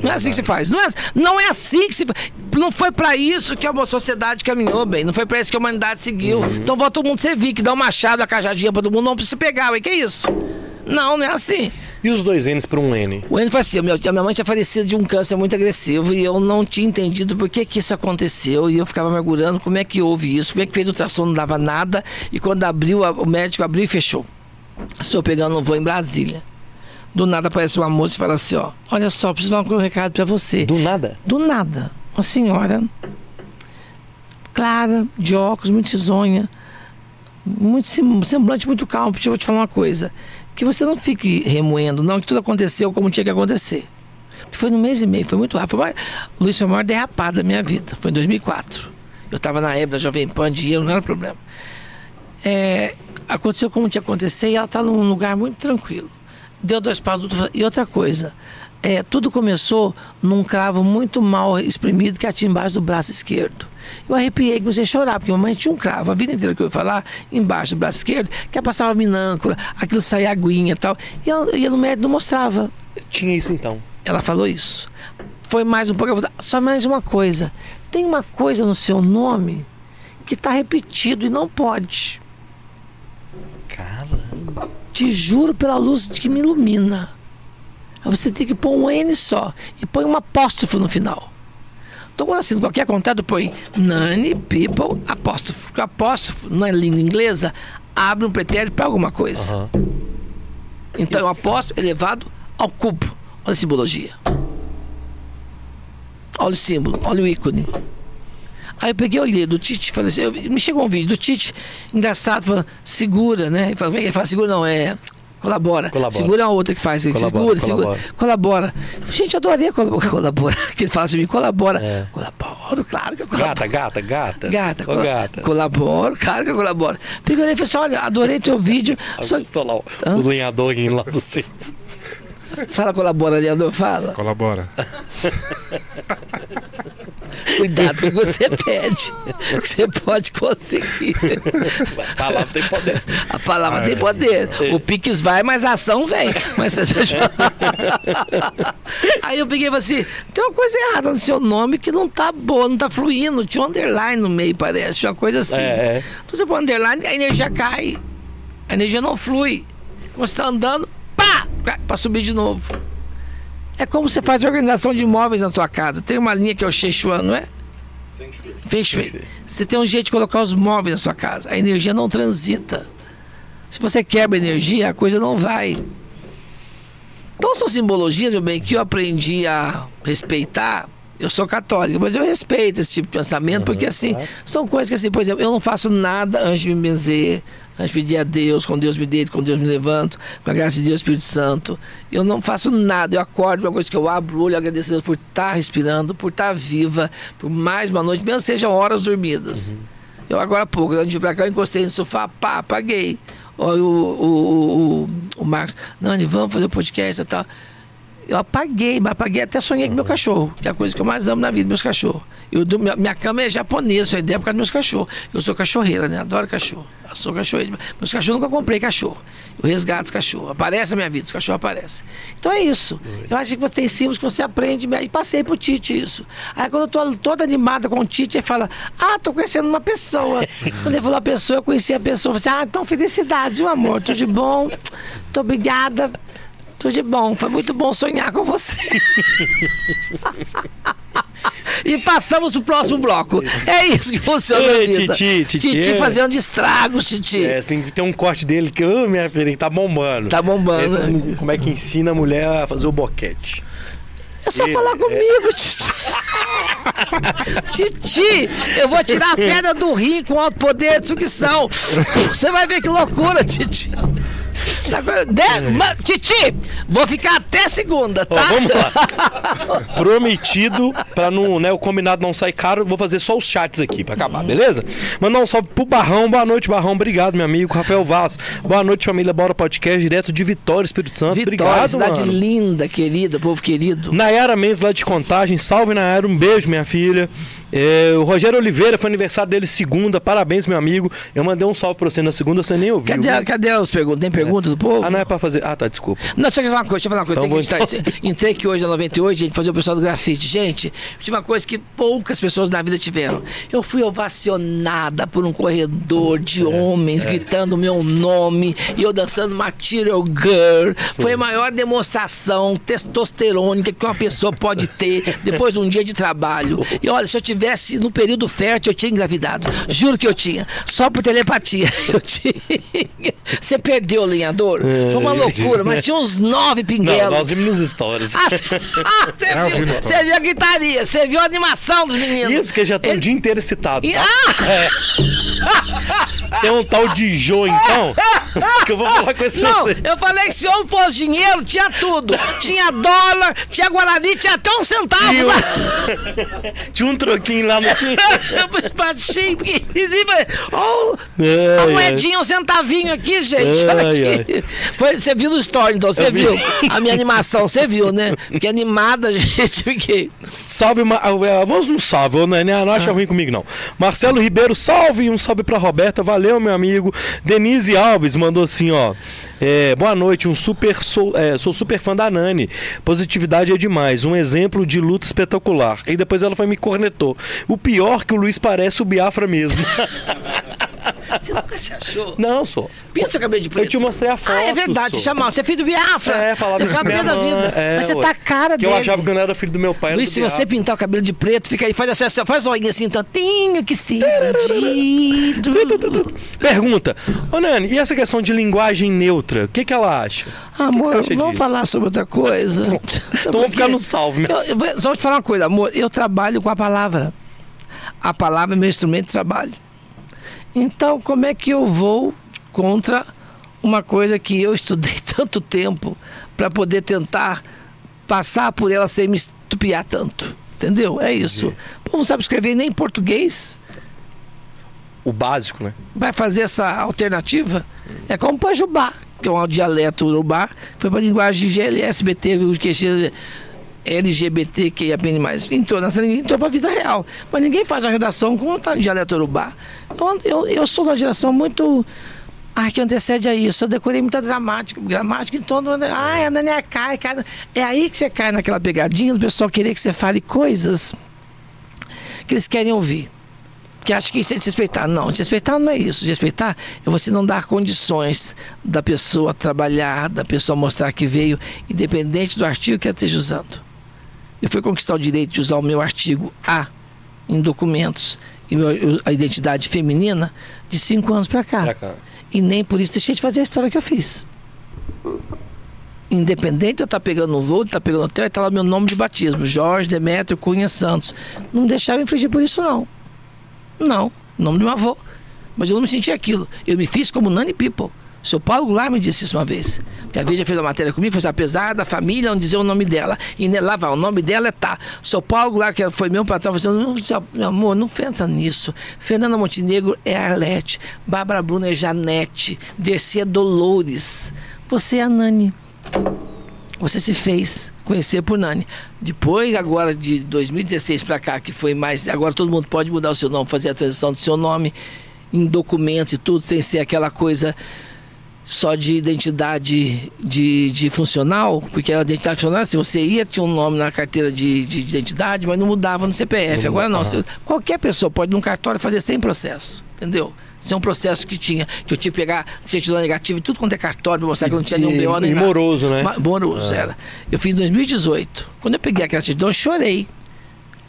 Não é assim que se faz. Não é, não é assim que se faz. Não foi pra isso que a sociedade caminhou, bem. Não foi pra isso que a humanidade seguiu. Então volta todo mundo servir, que dá um machado, a cajadinha pra todo mundo, não precisa pegar, ué. Que isso? Não, não é assim. E os dois N's por um N? O Enio foi assim, meu, a minha mãe tinha falecido de um câncer muito agressivo e eu não tinha entendido por que que isso aconteceu e eu ficava mergulhando como é que houve isso, como é que fez o ultrassom, não dava nada e quando abriu, o médico abriu e fechou. Estou pegando um voo em Brasília. Do nada aparece uma moça e fala assim, ó, olha só, preciso dar um recado pra você. Do nada. Do nada, uma senhora clara, de óculos, muito risonha, muito semblante muito calmo. Eu te falar uma coisa. Que você não fique remoendo, não, que tudo aconteceu como tinha que acontecer. Porque foi no mês e meio, foi muito rápido. Foi Luiz, foi a maior derrapada da minha vida. Foi em 2004. Eu estava na época da Jovem Pan, dinheiro não era problema. É, aconteceu como tinha que acontecer e ela está num lugar muito tranquilo. Deu dois passos e outra coisa. É, tudo começou num cravo muito mal espremido que tinha embaixo do braço esquerdo. Eu arrepiei, comecei a chorar, porque a mamãe tinha um cravo, a vida inteira que eu ia falar, embaixo do braço esquerdo, que ela passava minâncora, aquilo saía aguinha e tal. E ela, e ela, o médico não mostrava. Tinha isso então. Ela falou isso. Foi mais um pouco. eu vou dar- Só mais uma coisa. Tem uma coisa no seu nome que está repetido e não pode. Caramba. Te juro pela luz que me ilumina. Aí Você tem que pôr um N só e põe um apóstrofo no final. Então, quando assim, qualquer contato, põe Nani, people, apóstrofo. Porque o apóstrofo, na língua inglesa, abre um pretérito para alguma coisa. Aham. Então, é um Isso. apóstolo elevado ao cubo. Olha a simbologia. Olha o símbolo, olha o ícone. Aí eu peguei, olhei do Tite, falei assim, eu- me chegou um vídeo do Tite, engraçado, falando, segura, né? Ele fala, como é que ele fala, segura não, é. Colabora. Colabora. Segura é a outra que faz. Colabora, segura, segura. colabora. Colabora. Gente, eu adoraria colab- colaborar. Que ele fala assim, colabora. É. Colaboro, claro que eu colaboro. Gata, gata, gata. Gata, Ô, cola- gata. colaboro, claro que eu colaboro. Peguei e falei assim: olha, adorei teu vídeo. Só... Estou lá, o, Hã? o lenhador lá do centro. Fala, colabora, Leandro, fala. Colabora. Cuidado com o que você pede. O que você pode conseguir. A palavra tem poder. A palavra tem poder. O Pix vai, mas a ação vem. Mas você- Aí eu peguei e falei assim: tem uma coisa errada no seu nome que não tá boa, não tá fluindo. Tinha um underline no meio, parece. Tinha uma coisa assim. É, é. Então você põe underline, a energia cai. A energia não flui. Quando você tá andando, pá! Pra subir de novo. É como você faz organização de imóveis na tua casa. Tem uma linha que é o Szechuan, não é? Feng Shui. Você tem um jeito de colocar os móveis na sua casa. A energia não transita. Se você quebra a energia, a coisa não vai. Então são simbologias, meu bem, que eu aprendi a respeitar. Eu sou católico, mas eu respeito esse tipo de pensamento, porque assim, são coisas que assim, por exemplo, eu não faço nada antes de me benzer, de pedir a Deus, com Deus me deito, com Deus me levanto, com a graça de Deus, Espírito Santo. Eu não faço nada, eu acordo, uma coisa que eu abro o olho, agradeço a Deus por estar respirando, por estar viva, por mais uma noite, mesmo sejam horas dormidas. Eu agora há pouco, antes de ir pra cá, eu encostei no sofá, pá, apaguei. Olha o, o, o, o, o Marcos, Nani, vamos fazer o podcast e tal. Eu apaguei, mas apaguei até sonhei com meu cachorro, que é a coisa que eu mais amo na vida, meus cachorros. Eu, minha, minha cama é japonesa, essa ideia é por causa dos meus cachorros. Eu sou cachorreira, né? Adoro cachorro. Eu sou cachorreira. Meus cachorros nunca comprei cachorro. Eu resgato os cachorros. Aparece na minha vida, os cachorros aparecem. Então é isso. Eu acho que você tem símbolos que você aprende. E passei pro Tite isso. Aí quando eu tô toda animada com o Tite, ele fala: Ah, tô conhecendo uma pessoa. quando ele falou a pessoa, eu conheci a pessoa. Eu falei, ah, então felicidade, meu amor. Tudo de bom. Muito obrigada. Tudo de bom, foi muito bom sonhar com você. e passamos pro próximo bloco. É isso que funciona na Ei, vida. Titi, Titi, Titi é. fazendo estragos, Titi. É, você tem que ter um corte dele que, ô, minha filha, tá bombando. Tá bombando, falando né? Como é que ensina a mulher a fazer o boquete? É só Ele- falar comigo, Titi. Titi, eu vou tirar a pedra do rim com alto poder de sucção. Você vai ver que loucura, Titi. Coisa- De- ma- Titi, vou ficar até segunda, Ó, tá? vamos lá. Prometido, pra não, né, o combinado não sair caro, vou fazer só os chats aqui pra acabar, beleza? Mandar um salve pro Barrão. Boa noite, Barrão. Obrigado, meu amigo. Rafael Vaz. Boa noite, família Bora Podcast, direto de Vitória, Espírito Santo. Vitória, Obrigado, cidade mano. linda, querida, povo querido. Nayara Mendes lá de Contagem, salve Nayara, um beijo, minha filha. É, o Rogério Oliveira, foi aniversário dele segunda, parabéns, meu amigo. Eu mandei um salve pra você na segunda, você nem ouviu. Cadê, cadê os perguntas? Tem perguntas do povo? Ah, não é pra fazer. Ah, tá, desculpa. Não, deixa eu falar uma coisa, deixa eu falar uma coisa. Então Tem que vou isso. Entrei aqui hoje na 98, gente, fazer o pessoal do grafite. Gente, tive uma coisa que poucas pessoas na vida tiveram. Eu fui ovacionada por um corredor de É, homens gritando o meu nome e eu dançando Material Girl. Foi a maior demonstração testosterônica que uma pessoa pode ter depois de um dia de trabalho. E olha, se eu tivesse no período fértil, eu tinha engravidado. Juro que eu tinha. Só por telepatia. Eu tinha. Você perdeu o lenhador? Foi uma loucura, mas tinha uns nove Não, pinguelos. nós vimos nos stories. Ah, cê- ah, você É, viu, você viu a gritaria, você viu a animação dos meninos. Isso, porque já estão o dia inteiro excitado. E- tá? ah! Tem um tal de Jô, então, que eu vou falar com esse Não, eu falei que se homem fosse dinheiro, tinha tudo. Tinha dólar, tinha Guarani, tinha até um centavo. Tinha lá. um, tinha um troquinho lá no. Baixinho, pequenininho, Ó, Ai, a ai. moedinha, um centavinho aqui, gente. Ai, olha aqui. Foi, você viu no story, então, você vi. viu a minha animação, você viu, né? Fiquei animada, gente. Fiquei. Salve, Ma... ah, vamos no salve, né? Não Ah. acha ruim comigo, não. Marcelo Ribeiro, salve, um salve pra Roberta, valeu, meu amigo. Denise Alves mandou assim, ó. é, boa noite, um super sou, é, sou super fã da Nani. Positividade é demais, um exemplo de luta espetacular. E depois ela foi me cornetou. O pior que o Luiz parece o Biafra mesmo. Você nunca se achou? Não, sou. Pinta seu cabelo de preto. Eu te mostrei a foto. Ah, é verdade, sou. chamar. Você é filho do Biafra. É, falava Você isso foi a pra minha da vida. É, Mas você ué. tá a cara Que dele. eu achava que eu não era filho do meu pai. Luiz, do se você pintar o cabelo de preto, fica aí, faz assim, faz olhinho assim, então, tenho que ser bandido. Pergunta. Ô, Nani, e essa questão de linguagem neutra? O que, que ela acha? Amor, você acha vamos disso? falar sobre outra coisa. Então vamos ficar no salve, né? Eu, eu só vou te falar uma coisa, amor. Eu trabalho com a palavra. A palavra é meu instrumento de trabalho. Então, como é que eu vou contra uma coisa que eu estudei tanto tempo para poder tentar passar por ela sem me estupiar tanto? Entendeu? É isso. O povo não sabe escrever nem em português. O básico, né? Vai fazer essa alternativa? É como Pajubá, que é um dialeto urubá, foi para a linguagem GLSBT, o QG LGBT que apenas mais entrou nessa língua, entrou para a vida real. Mas ninguém faz a redação com o dialeto urubá. Eu, eu, eu sou uma geração muito. Ai, que antecede a isso. Eu decorei muita gramática, gramática em todo. Ai, a Nani é arcaica. É aí que você cai naquela pegadinha do pessoal querer que você fale coisas que eles querem ouvir. Que acha que isso é desrespeitar. Não, desrespeitar não é isso. Desrespeitar é você não dar condições da pessoa trabalhar, da pessoa mostrar que veio, independente do artigo que ela esteja usando. Eu fui conquistar o direito de usar o meu artigo A em documentos e a identidade feminina de cinco anos para cá. Cá. E nem por isso deixei de fazer a história que eu fiz. Independente de eu estar pegando um voo, de estar pegando hotel, está lá meu nome de batismo, Jorge Demétrio Cunha Santos. Não deixava infringir por isso, não. Não, nome do meu avô. Mas eu não me senti aquilo. Eu me fiz como Nani People. O seu Paulo Goulart me disse isso uma vez. Porque a Veja fez uma matéria comigo, foi apesar da família não dizer o nome dela. E ne- lá vai, o nome dela é tá. O seu Paulo Goulart, que foi meu patrão, falou assim, "Não, seu- meu amor, não pensa nisso. Fernanda Montenegro é Arlete. Bárbara Bruna é Janete. Dercy é Dolores. Você é a Nani você se fez conhecer por Nani. Depois, agora de 2016 para cá, que foi mais. Agora todo mundo pode mudar o seu nome, fazer a transição do seu nome em documentos e tudo, sem ser aquela coisa só de identidade de, de funcional, porque a identidade funcional, se você ia, tinha um nome na carteira de, de identidade, mas não mudava no CPF. Não Agora não, você- qualquer pessoa pode num cartório fazer sem processo, entendeu? Isso é um processo que tinha, que eu tive que pegar certidão negativa e tudo quanto é cartório pra mostrar que não tinha nenhum BO nem E nada. moroso, né? Moroso, era. Eu fiz em 2018. Quando eu peguei aquela certidão, eu chorei.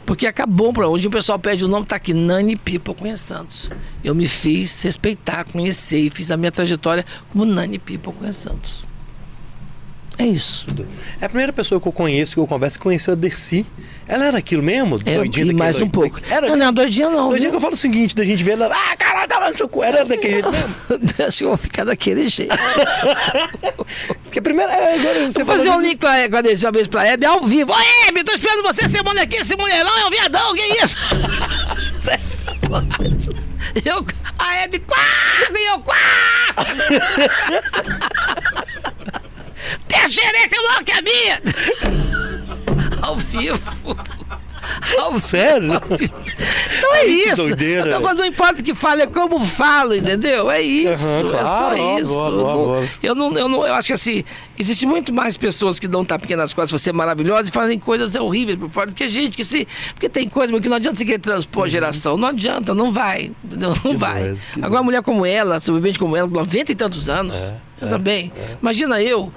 Porque acabou para onde o pessoal pede o nome, tá aqui, Nani Pipa Cunha Santos. Eu me fiz respeitar, conhecer e fiz a minha trajetória como Nani Pipa Cunha Santos. É isso. É a primeira pessoa que eu conheço, que eu converso, que conheceu a Dercy. Ela era aquilo mesmo? É, Doidinha e mais um doido- pouco. Era. Não, não é doidinha não. Doidinha que viu? eu falo o seguinte, da gente ver ela. Ah, caralho, tava no seu cu. Era daquele jeito mesmo. Que eu vou ficar daquele jeito. Porque primeiro. É, agora você Vou fazer um link pra agora uma vez pra Hebe ao vivo. Ô Hebe, tô esperando você semana aqui, esse mulherão é um viadão, que isso? eu, a Hebe, quá, e eu, quá! Tem a xereca maior que a minha! Ao vivo. Ao vivo. Sério? Então é isso. doideira. Então, mas não importa o que fale, é como falo, entendeu? É isso. É claro, só óbvio, isso. Eu não- óbvio. eu, não, eu, não, eu acho que assim, existe muito mais pessoas que dão tapinha nas costas, você é maravilhosa, e fazem coisas horríveis por fora do que gente que se. Porque tem coisa que não adianta você querer transpor a geração. Não adianta, não vai. Não Que vai. doido, Agora, uma mulher como ela, sobrevivente como ela, com 90 e tantos anos. pensa bem. Imagina eu.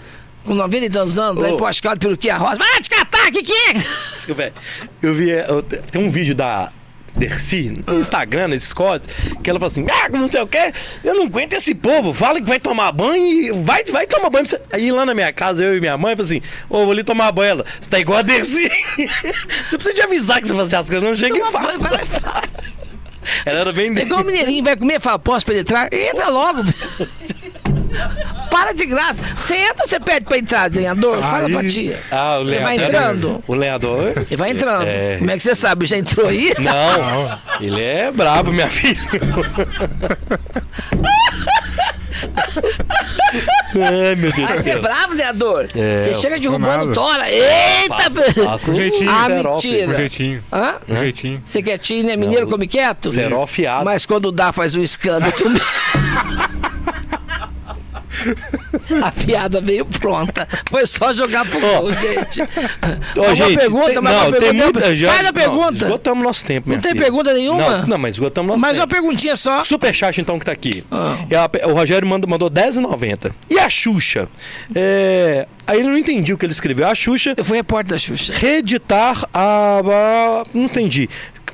Com 90 e tantos anos, aí Ô. pô, ascalado pelo que a rosa. Vai te catar, que, que é? Desculpa, eu vi. é, eu- Tem um vídeo da. Dercy, no Instagram, nesses códigos, que ela fala assim, ah, não sei o quê, eu não aguento esse povo, fala que vai tomar banho e vai, vai tomar banho. pra você." Aí lá na minha casa, eu e minha mãe, fala assim, ô, vou ali tomar banho, ela, você tá igual a Dercy. você precisa de avisar que você fazer as coisas, não chega e Toma faz. e faz. Ela era bem É igual o mineirinho, vai comer, fala, posso penetrar? Entra logo. Para de graça. Você entra ou você pede pra entrar, lenhador? Fala pra tia. Ah, o Você vai entrando? O lenhador. Ele vai entrando. É. Como é que você sabe? Já entrou aí? Não, ele é brabo, minha filha. Ai, meu Deus do você é céu. bravo, lenhador. É, você chega derrubando tora. Eita! Passa Com jeitinho, ah, mentira. jeitinho. Hã? Com jeitinho. Você quietinho, né? Mineiro come quieto? Zero afiado. Mas quando dá, faz um escândalo. A piada veio pronta. Foi só jogar pro gol, gente. Ó, Uma gente, pergunta, tem- mas não, uma tem pergunta. muita já. Faz a Não, pergunta. esgotamos nosso tempo, Não tem filha. pergunta nenhuma? Não, não, mas esgotamos nosso Mas tempo. uma perguntinha só. Superchat, então, que tá aqui. Ah. É o Rogério mandou, mandou R$10,90. E a Xuxa? É, aí ele não entendi o que ele escreveu. A Xuxa Eu fui repórter da Xuxa. reeditar a, a- Não entendi.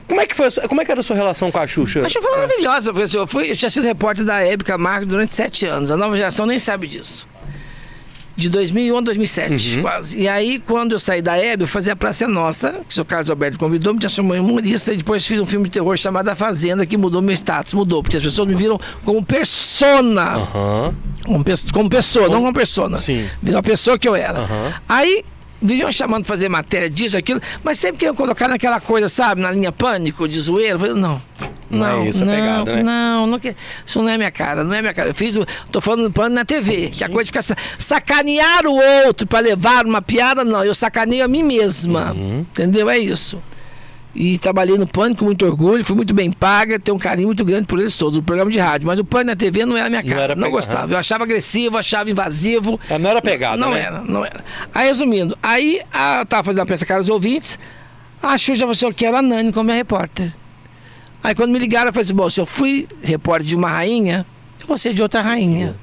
Como é, que foi, como é que era a sua relação com a Xuxa? A Xuxa foi maravilhosa. professor. Eu, fui, eu tinha sido repórter da Hebe Camargo durante sete anos. A nova geração nem sabe disso. De 2001 a 2007, quase. E aí, quando eu saí da Hebe, eu fazia a Praça é Nossa, que o seu Carlos Alberto convidou, me transformou em humorista, e depois fiz um filme de terror chamado A Fazenda, que mudou meu status. Mudou, porque as pessoas me viram como persona. Aham. Como, como pessoa, não como persona. Sim. Virou a pessoa que eu era. Aham. Aí vinham chamando pra fazer matéria disso, aquilo, mas sempre queriam colocar naquela coisa, sabe, na linha pânico, de zoeira. Eu falei, não. Não Não, é isso não, pegada, né? não, não que- isso não é minha cara, não é minha cara. Eu fiz, tô falando pano na TV, que a coisa de ficar sa- sacanear o outro pra levar uma piada, não, eu sacaneio a mim mesma, Uhum. entendeu? É isso. E trabalhei no Pânico com muito orgulho, fui muito bem paga, tenho um carinho muito grande por eles todos, o programa de rádio. Mas o Pânico na TV não era a minha Não cara, não, pega- gostava. Eu achava agressivo, achava invasivo. É, não era pegada, Não né? era, não era. Aí, resumindo, aí a, eu tava fazendo a peça Caros Ouvintes, a Xuxa você que era a Nani como minha repórter. Aí quando me ligaram, eu falei assim, bom, se eu fui repórter de uma rainha, eu vou ser de outra rainha.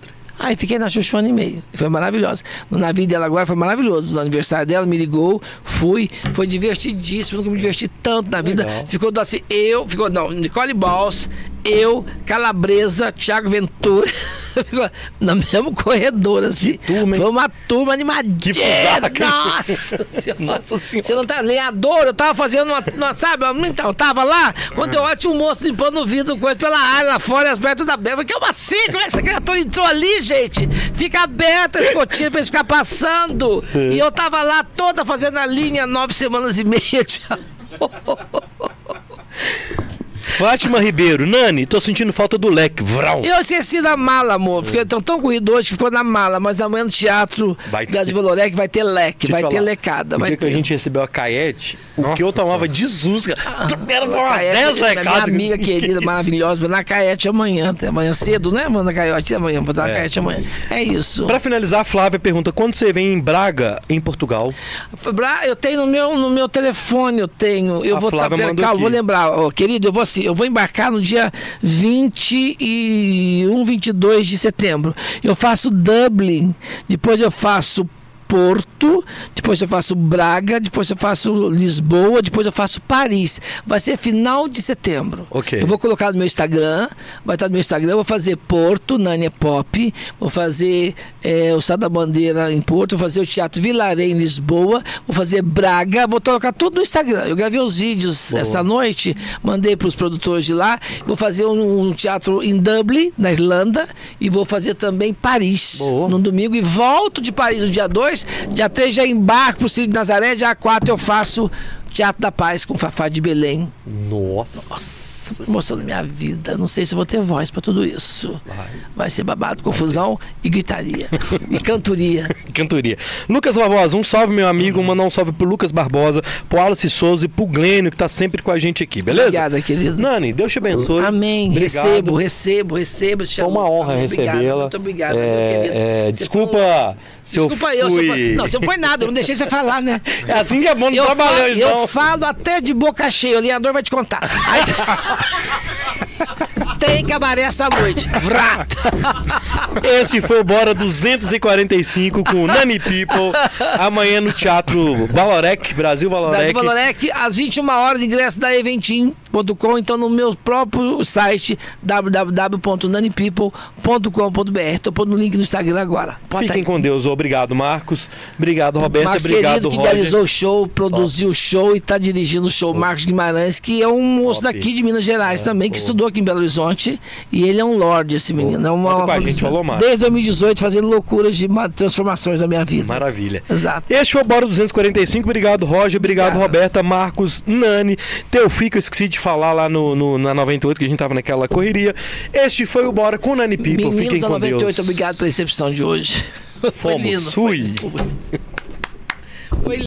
Aí fiquei na Xuxa um ano e meio. Foi maravilhosa. No navio dela agora foi maravilhoso. No aniversário dela, me ligou, fui. Foi divertidíssimo. Nunca me diverti tanto na vida. Legal. Ficou assim, eu, ficou, não, Nicole Balls, eu, Calabresa, Thiago Ventura. no mesmo corredor, assim. turma? Foi uma turma animadinha. Que? Nossa senhora. Nossa senhora. Você não tá lenhador, eu tava fazendo uma, uma sabe? Então, eu tava lá, quando eu olho, tinha um moço limpando o vidro, coisa pela área lá fora, as perto da beba. Que é uma assim, como é que essa criatura entrou ali, gente? Fica aberta a escotilha pra eles ficar passando. E eu tava lá toda fazendo a linha nove semanas e meia de Fátima Ribeiro, Nani, tô sentindo falta do leque. Vrau. Eu esqueci da mala, amor. Fiquei tão, tão corrido hoje, ficou na mala. Mas amanhã no teatro Vai ter. da Divalorec vai ter leque, vai te ter lecada. O vai dia que ter. a gente recebeu a Caete, o que eu tomava de zusga. Era umas Caete, 10 minha lecadas. amiga querida, maravilhosa. Vou na Caete amanhã, até amanhã cedo, né, mano? Na Caete amanhã, vou dar na É. Caete amanhã. É isso. Pra finalizar, a Flávia pergunta: quando você vem em Braga, em Portugal? Bra- Eu tenho no meu, no meu telefone, eu tenho. Eu A vou tá, Flávia calma, aqui. vou lembrar, ó, querido, eu vou assim, eu vou embarcar no dia 21, 22 de setembro. Eu faço Dublin, depois eu faço Porto, depois eu faço Braga, depois eu faço Lisboa, depois eu faço Paris. Vai ser final de setembro. Ok. Eu vou colocar no meu Instagram, vai estar no meu Instagram, vou fazer Porto, Nânia Pop, vou fazer eh, o Sá da Bandeira em Porto, vou fazer o Teatro Vilaré em Lisboa, vou fazer Braga, vou colocar tudo no Instagram. Eu gravei os vídeos essa noite, mandei para os produtores de lá, vou fazer um, um teatro em Dublin, na Irlanda, e vou fazer também Paris, Boa. no domingo, e volto de Paris no dia 2, dia 3 já embarco para o Cid de Nazaré, dia 4 eu faço Teatro da Paz com Fafá de Belém. Nossa. Da minha vida. Não sei se vou ter voz pra tudo isso. Vai, ser babado, confusão e gritaria. e cantoria. Cantoria. Lucas Barbosa, um salve, meu amigo. Mandar um salve pro Lucas Barbosa, pro Alice Souza e pro Glênio, que tá sempre com a gente aqui, beleza? Obrigada, querido. Nani, Deus te abençoe. Amém. Obrigado. Recebo, recebo, recebo. Foi uma honra recebê-la. Muito obrigado, É, meu querido. é, desculpa falou- se eu Desculpa eu. se eu fui- fa- Não, você não foi nada. Eu não deixei você falar, né? É assim que é bom no Eu, trabalhar, falo, então. eu falo até de boca cheia. O Leandro vai te contar. Aí- ハハハハ! Tem cabaré essa noite. Vrá. Esse foi o Bora 245 com o Nani People. Amanhã no Teatro Valorec, Brasil Valorec. Brasil Valorec, às 21 horas, ingresso da eventim.com, então no meu próprio site www.nanipeople.com.br. Tô pondo o link no Instagram agora. Bota Fiquem aí. com Deus. Obrigado, Marcos. Obrigado, Roberta. Marcos Obrigado, querido, que Roger. realizou o show, produziu o show e está dirigindo o show. Marcos Guimarães, que é um moço Top. daqui de Minas Gerais também, que boa. estudou aqui em Belo Horizonte. E ele é um lorde, esse menino. É uma, com a gente, falou. Desde 2018, fazendo loucuras de ma- transformações na minha vida. Maravilha. Exato. Este foi o Bora 245. Obrigado, Roger. Obrigado, Obrigado. Roberta, Marcos, Nani, Teofico. Eu esqueci de falar lá no, no- na 98, que a gente tava naquela correria. Este foi o Bora com Nani People. Fiquem Meninos da com 98, Deus. obrigado pela recepção de hoje. Foi Fomos. lindo. Fui. Foi